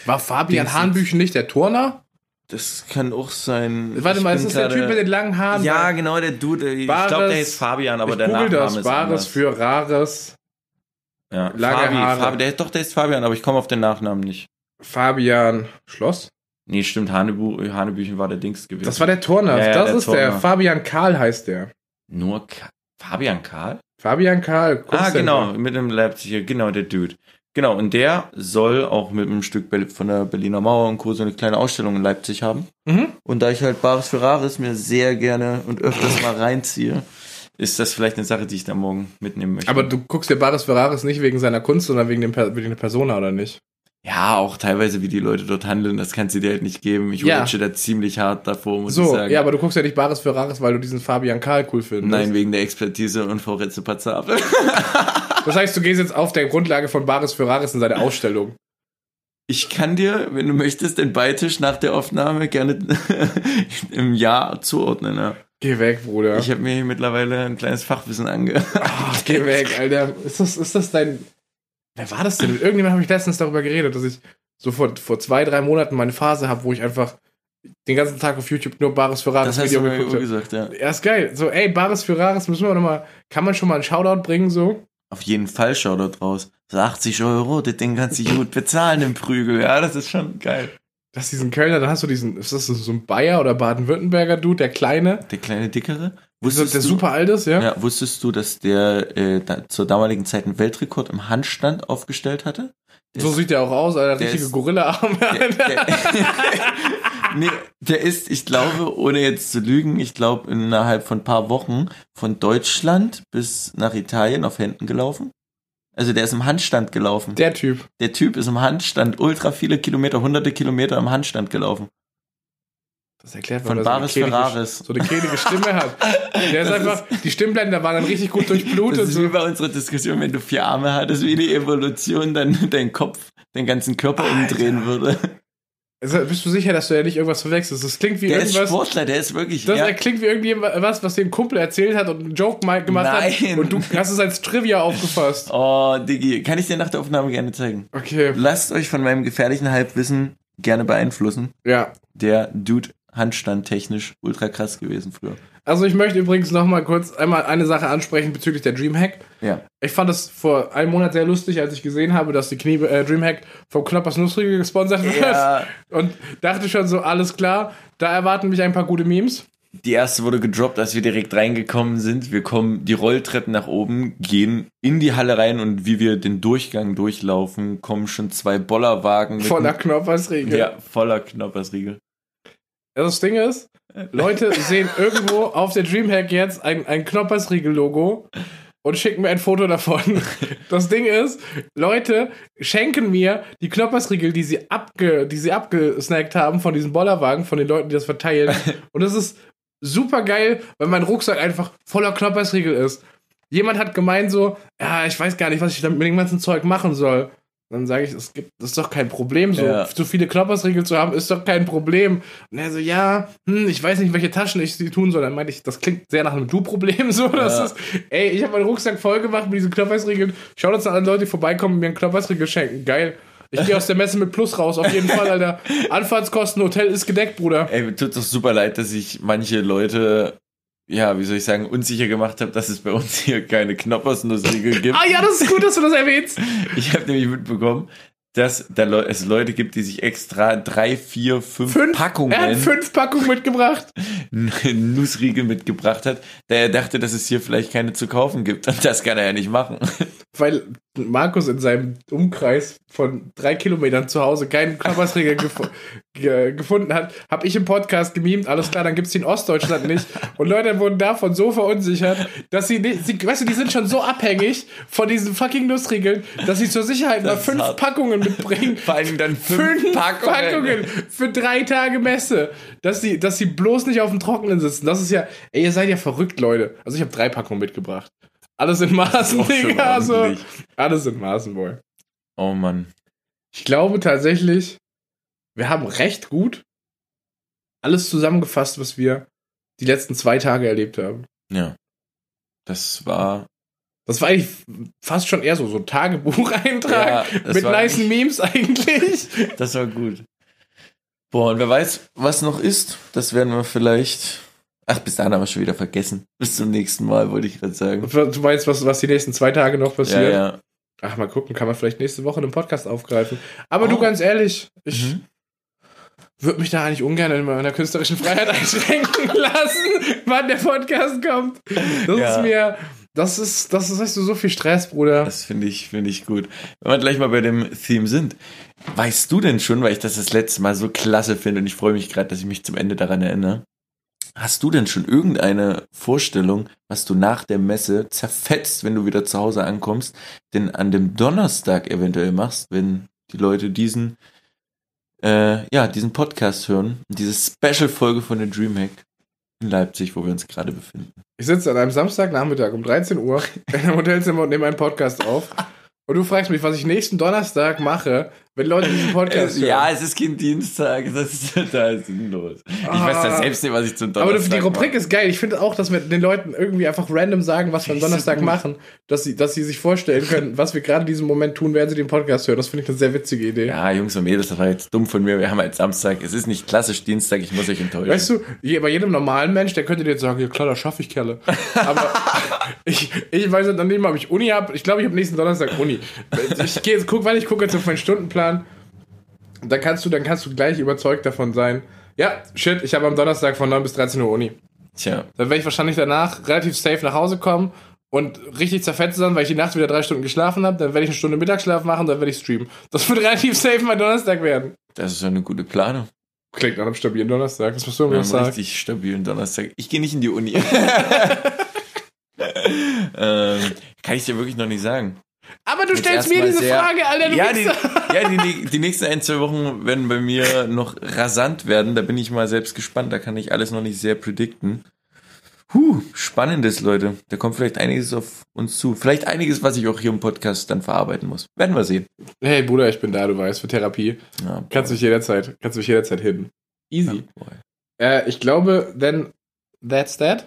War Fabian Hahnbüchen nicht der Turner? das kann auch sein. Warte mal, ist das der Typ mit den langen Haaren? Ja, genau, der Dude. Ich glaube, der heißt Fabian, aber der Nachname das. ist Bares anders. für Rares. ja. lange Fabi, Haare. Fabi, der, doch, der ist Fabian, aber ich komme auf den Nachnamen nicht. Fabian Schloss? Nee, stimmt, Hanebu, Hanebüchen war der Dings gewesen. Das war der Turner. Ja, ja, das der ist der. Turner. Fabian Karl heißt der. Nur Ka Fabian Karl? Fabian Karl. Ah, genau, mit dem Leipziger, genau, der Dude. Genau, und der soll auch mit einem Stück von der Berliner Mauer und Co. so eine kleine Ausstellung in Leipzig haben. Mhm. Und da ich halt Bares für Rares mir sehr gerne und öfters mal reinziehe, ist das vielleicht eine Sache, die ich da morgen mitnehmen möchte. Aber du guckst dir Bares Ferraris nicht wegen seiner Kunst, sondern wegen, dem wegen der Persona, oder nicht? Ja, auch teilweise, wie die Leute dort handeln, das kannst du dir halt nicht geben. Ich Ja. da ziemlich hart davor, muss ich So, sagen. ja, aber du guckst ja nicht Bares Ferraris, weil du diesen Fabian Karl cool findest. Nein, wegen der Expertise und Frau Retze Pazabe. Das heißt, du gehst jetzt auf der Grundlage von Bares Ferraris in seine Ausstellung. Ich kann dir, wenn du möchtest, den Beitisch nach der Aufnahme gerne im Jahr zuordnen. Ja. Geh weg, Bruder. Ich habe mir mittlerweile ein kleines Fachwissen ange. Ach, geh weg, Alter. Ist das, ist das dein. Wer war das denn? Mit irgendjemand habe ich letztens darüber geredet, dass ich so vor, vor zwei, drei Monaten meine Phase habe, wo ich einfach den ganzen Tag auf YouTube nur Bares Ferraris Das hast Video geguckt habe. gesagt, ja. Ja, ist geil. So, ey, Bares Ferraris müssen wir noch mal. Kann man schon mal einen Shoutout bringen, so? Auf jeden Fall schau dort raus. So 80 Euro, das Ding kannst du gut bezahlen im Prügel. Ja, das ist schon geil. Das ist diesen Kölner, dann hast du diesen, ist das so ein Bayer oder Baden-Württemberger Dude, der Kleine, Der kleine Dickere. Der, Wusstest der du, super alt ist, ja? ja, wusstest du, dass der äh, da, zur damaligen Zeit einen Weltrekord im Handstand aufgestellt hatte? Der So ist- sieht der auch aus, Alter, der richtige Gorilla-Arme. der, der, nee, der ist, ich glaube, ohne jetzt zu lügen, ich glaube, innerhalb von ein paar Wochen von Deutschland bis nach Italien auf Händen gelaufen. Also der ist im Handstand gelaufen. Der Typ. Der Typ ist im Handstand ultra viele Kilometer, hunderte Kilometer im Handstand gelaufen. Das erklärt, Von warum er Baris so Ferraris. so eine kehlige Stimme hat. Der ist Das einfach, die Stimmbänder waren dann richtig gut durchblutet. Das ist wie bei unserer Diskussion, wenn du vier Arme hattest, wie die Evolution dann dein Kopf, den ganzen Körper Alter. umdrehen würde. Also, bist du sicher, dass du ja nicht irgendwas verwechselst? Das klingt wie Der ist irgendwas. Sportler, der ist wirklich. Das ja. klingt wie irgendwas, was ein Kumpel erzählt hat und einen Joke gemacht Nein. hat. Und du hast es als Trivia aufgefasst. Oh, Diggi, kann ich dir nach der Aufnahme gerne zeigen. Okay. Lasst euch von meinem gefährlichen Halbwissen gerne beeinflussen. Ja. Der Dude Handstand technisch ultra krass gewesen früher. Also ich möchte übrigens noch mal kurz einmal eine Sache ansprechen bezüglich der Dreamhack. Ja. Ich fand es vor einem Monat sehr lustig, als ich gesehen habe, dass die Knie äh, Dreamhack vom Knoppers Nussriegel gesponsert wird. Ja. Und dachte schon so, alles klar, da erwarten mich ein paar gute Memes. Die erste wurde gedroppt, als wir direkt reingekommen sind. Wir kommen die Rolltreppen nach oben, gehen in die Halle rein und wie wir den Durchgang durchlaufen, kommen schon zwei Bollerwagen Voller Knoppersriegel. ja, voller Knoppersriegel. Das Ding ist, Leute sehen irgendwo auf der Dreamhack jetzt ein, ein Knoppersriegel-Logo und schicken mir ein Foto davon. Das Ding ist, Leute schenken mir die Knoppersriegel, die sie, abge, die sie abgesnackt haben von diesem Bollerwagen, von den Leuten, die das verteilen. Und das ist super geil, weil mein Rucksack einfach voller Knoppersriegel ist. Jemand hat gemeint so, ja, ich weiß gar nicht, was ich damit mit dem ganzen Zeug machen soll. Dann sage ich, es gibt, das ist doch kein Problem, so, Ja. so viele Knoppersriegel zu haben, ist doch kein Problem. Und er so, ja, hm, ich weiß nicht, welche Taschen ich sie tun soll. Dann meinte ich, das klingt sehr nach einem Du-Problem, so, das Ja. ist, ey, ich habe meinen Rucksack voll gemacht mit diesen Knoppersriegeln. Schaut uns an Leute, die vorbeikommen und mir einen Knoppersriegel schenken. Geil. Ich gehe aus der Messe mit Plus raus, auf jeden Fall, Alter. Anfahrtskosten, Hotel ist gedeckt, Bruder. Ey, mir tut doch super leid, dass ich manche Leute, ja, wie soll ich sagen, unsicher gemacht habe, dass es bei uns hier keine Knoppersnussriegel gibt. Ah ja, das ist gut, dass du das erwähnst. Ich habe nämlich mitbekommen, dass da Leu es Leute gibt, die sich extra drei, vier, fünf, Fünf, Packungen er hat fünf Packungen mitgebracht. Nussriegel mitgebracht hat, da er dachte, dass es hier vielleicht keine zu kaufen gibt. Und das kann er ja nicht machen. Weil Markus in seinem Umkreis von drei Kilometern zu Hause keinen Knoppersriegel gef ge gefunden hat, habe ich im Podcast gemimt, alles klar, dann gibt's die in Ostdeutschland nicht. Und Leute wurden davon so verunsichert, dass sie nicht, sie, weißt du, die sind schon so abhängig von diesen fucking Nussriegeln, dass sie zur Sicherheit mal Das ist fünf hart. Packungen mitbringen. Vor allem dann fünf, Fünf Packungen. Packungen. für drei Tage Messe. Dass sie, dass sie bloß nicht auf dem Trockenen sitzen. Das ist ja, ey, ihr seid ja verrückt, Leute. Also ich habe drei Packungen mitgebracht. Alles in Maßen, Digga. So. ordentlich. Alles in Maßen, Boy. Oh Mann. Ich glaube tatsächlich, wir haben recht gut alles zusammengefasst, was wir die letzten zwei Tage erlebt haben. Ja. Das war. Das war eigentlich fast schon eher so, so ein Tagebucheintrag Ja, mit nice Memes eigentlich. Das war gut. Boah, und wer weiß, was noch ist, das werden wir vielleicht. Ach, bis dahin haben wir schon wieder vergessen. Bis zum nächsten Mal, wollte ich gerade sagen. Du meinst, was, was die nächsten zwei Tage noch Ja, passiert? ja. Ach, mal gucken, kann man vielleicht nächste Woche einen Podcast aufgreifen. Aber du, Oh. ganz ehrlich, ich Mhm. würde mich da eigentlich ungern in meiner künstlerischen Freiheit einschränken lassen, wann der Podcast kommt. Das Ja. ist mir, das ist, das ist, weißt du, so viel Stress, Bruder. Das finde ich, finde ich gut. Wenn wir gleich mal bei dem Theme sind. Weißt du denn schon, weil ich das das letzte Mal so klasse finde und ich freue mich gerade, dass ich mich zum Ende daran erinnere. Hast du denn schon irgendeine Vorstellung, was du nach der Messe zerfetzt, wenn du wieder zu Hause ankommst, denn an dem Donnerstag eventuell machst, wenn die Leute diesen, äh, ja, diesen Podcast hören, diese Special-Folge von der Dreamhack in Leipzig, wo wir uns gerade befinden. Ich sitze an einem Samstagnachmittag um 13 Uhr in einem Hotelzimmer und nehme einen Podcast auf. Und du fragst mich, was ich nächsten Donnerstag mache, wenn Leute diesen Podcast Es, hören. ja, es ist kein Dienstag, das ist total sinnlos. Ich weiß das selbst nicht, was ich zum Aber Donnerstag die Rubrik mache. ist geil. Ich finde auch, dass wir den Leuten irgendwie einfach random sagen, was wir am so Donnerstag gut. machen, dass sie, dass sie sich vorstellen können, was wir gerade in diesem Moment tun, während sie den Podcast hören. Das finde ich eine sehr witzige Idee. Ja, Jungs und Mädels, das war jetzt dumm von mir. Wir haben halt Samstag. Es ist nicht klassisch Dienstag, ich muss euch enttäuschen. Weißt du, bei jedem normalen Mensch, der könnte dir jetzt sagen, ja klar, das schaffe ich, Kerle. Aber ich, ich weiß nicht, an dem ob ich Uni habe. Ich glaube, ich habe nächsten Donnerstag Uni. Ich gehe jetzt, guck, weil ich gucke jetzt auf meinen Stundenplan. Und Dann kannst du, dann kannst du gleich überzeugt davon sein. Ja, shit, ich habe am Donnerstag von 9 bis 13 Uhr Uni. Tja, Dann werde ich wahrscheinlich danach relativ safe nach Hause kommen und richtig zerfetzt sein, weil ich die Nacht wieder drei Stunden geschlafen habe. Dann werde ich eine Stunde Mittagsschlaf machen, dann werde ich streamen. Das wird relativ safe mein Donnerstag werden. das ist ja eine gute Planung. Klingt nach einem stabilen Donnerstag. Das musst du mir haben sagen. richtig stabilen Donnerstag. Ich gehe nicht in die Uni. ähm, kann ich dir wirklich noch nicht sagen. Aber du Jetzt stellst mir diese sehr- Frage, Alter, du Ja, die, ja die, die nächsten ein, zwei Wochen werden bei mir noch rasant werden. Da bin ich mal selbst gespannt. Da kann ich alles noch nicht sehr predikten. Huh, spannendes, Leute. Da kommt vielleicht einiges auf uns zu. Vielleicht einiges, was ich auch hier im Podcast dann verarbeiten muss. Werden wir sehen. Hey Bruder, ich bin da, du weißt, für Therapie. Ja, Kannst mich jederzeit, kannst mich jederzeit hin. Easy. boy. Äh, ich glaube, then that's that.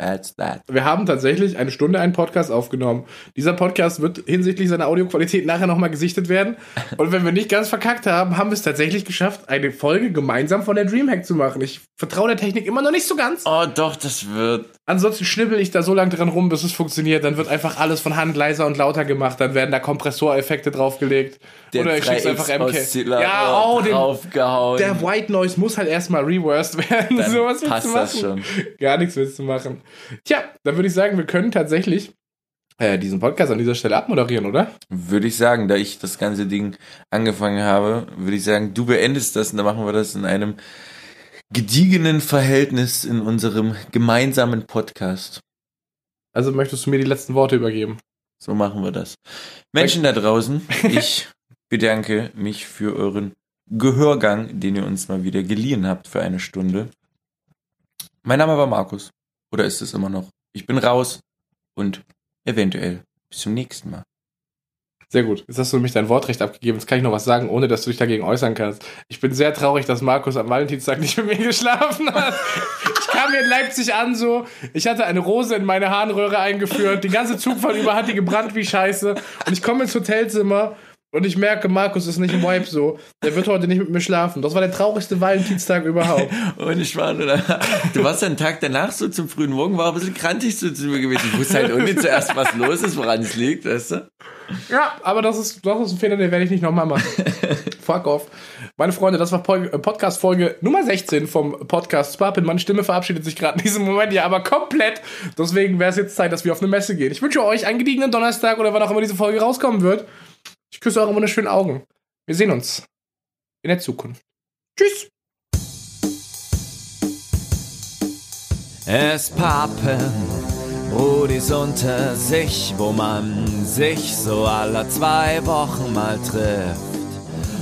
That's that. Wir haben tatsächlich eine Stunde einen Podcast aufgenommen. Dieser Podcast wird hinsichtlich seiner Audioqualität nachher nochmal gesichtet werden. Und wenn wir nicht ganz verkackt haben, haben wir es tatsächlich geschafft, eine Folge gemeinsam von der Dreamhack zu machen. Ich vertraue der Technik immer noch nicht so ganz. Oh, doch, das wird. Ansonsten schnibbel ich da so lange dran rum, bis es funktioniert. Dann wird einfach alles von Hand leiser und lauter gemacht. Dann werden da Kompressoreffekte draufgelegt. Oder ich schick's einfach MK. Ja, oh, den, draufgehauen. der White Noise muss halt erstmal reversed werden. Dann so was willst passt du das machen? schon. Gar nichts willst du machen. Tja, dann würde ich sagen, wir können tatsächlich äh, diesen Podcast an dieser Stelle abmoderieren, oder? Würde ich sagen, da ich das ganze Ding angefangen habe, würde ich sagen, du beendest das und dann machen wir das in einem gediegenen Verhältnis in unserem gemeinsamen Podcast. Also möchtest du mir die letzten Worte übergeben? So machen wir das. Menschen da draußen, ich bedanke mich für euren Gehörgang, den ihr uns mal wieder geliehen habt für eine Stunde. Mein Name war Markus. Oder ist es immer noch? Ich bin raus und eventuell bis zum nächsten Mal. Sehr gut. Jetzt hast du nämlich dein Wortrecht abgegeben. Jetzt kann ich noch was sagen, ohne dass du dich dagegen äußern kannst. Ich bin sehr traurig, dass Markus am Valentinstag nicht mit mir geschlafen hat. Ich kam hier in Leipzig an so. Ich hatte eine Rose in meine Harnröhre eingeführt. Die ganze Zugfahrt über hat die gebrannt wie Scheiße. Und ich komme ins Hotelzimmer und ich merke, Markus ist nicht im Vibe so. Der wird heute nicht mit mir schlafen. Das war der traurigste Valentinstag überhaupt. Und ich war nur da. Du warst ja einen Tag danach so zum frühen Morgen, war ein bisschen krantig so zu mir gewesen. Ich wusste halt irgendwie zuerst, was los ist, woran es liegt, weißt du? Ja, aber das ist, das ist ein Fehler, den werde ich nicht nochmal machen. Fuck off. Meine Freunde, das war äh, Podcast-Folge Nummer 16 vom Podcast Sparpin. Meine Stimme verabschiedet sich gerade in diesem Moment ja aber komplett. Deswegen wäre es jetzt Zeit, dass wir auf eine Messe gehen. Ich wünsche euch einen gediegenen Donnerstag oder wann auch immer diese Folge rauskommen wird. Ich küsse eure wunderschönen Augen. Wir sehen uns in der Zukunft. Tschüss. Es pappen Brudis unter sich, wo man sich so alle zwei Wochen mal trifft.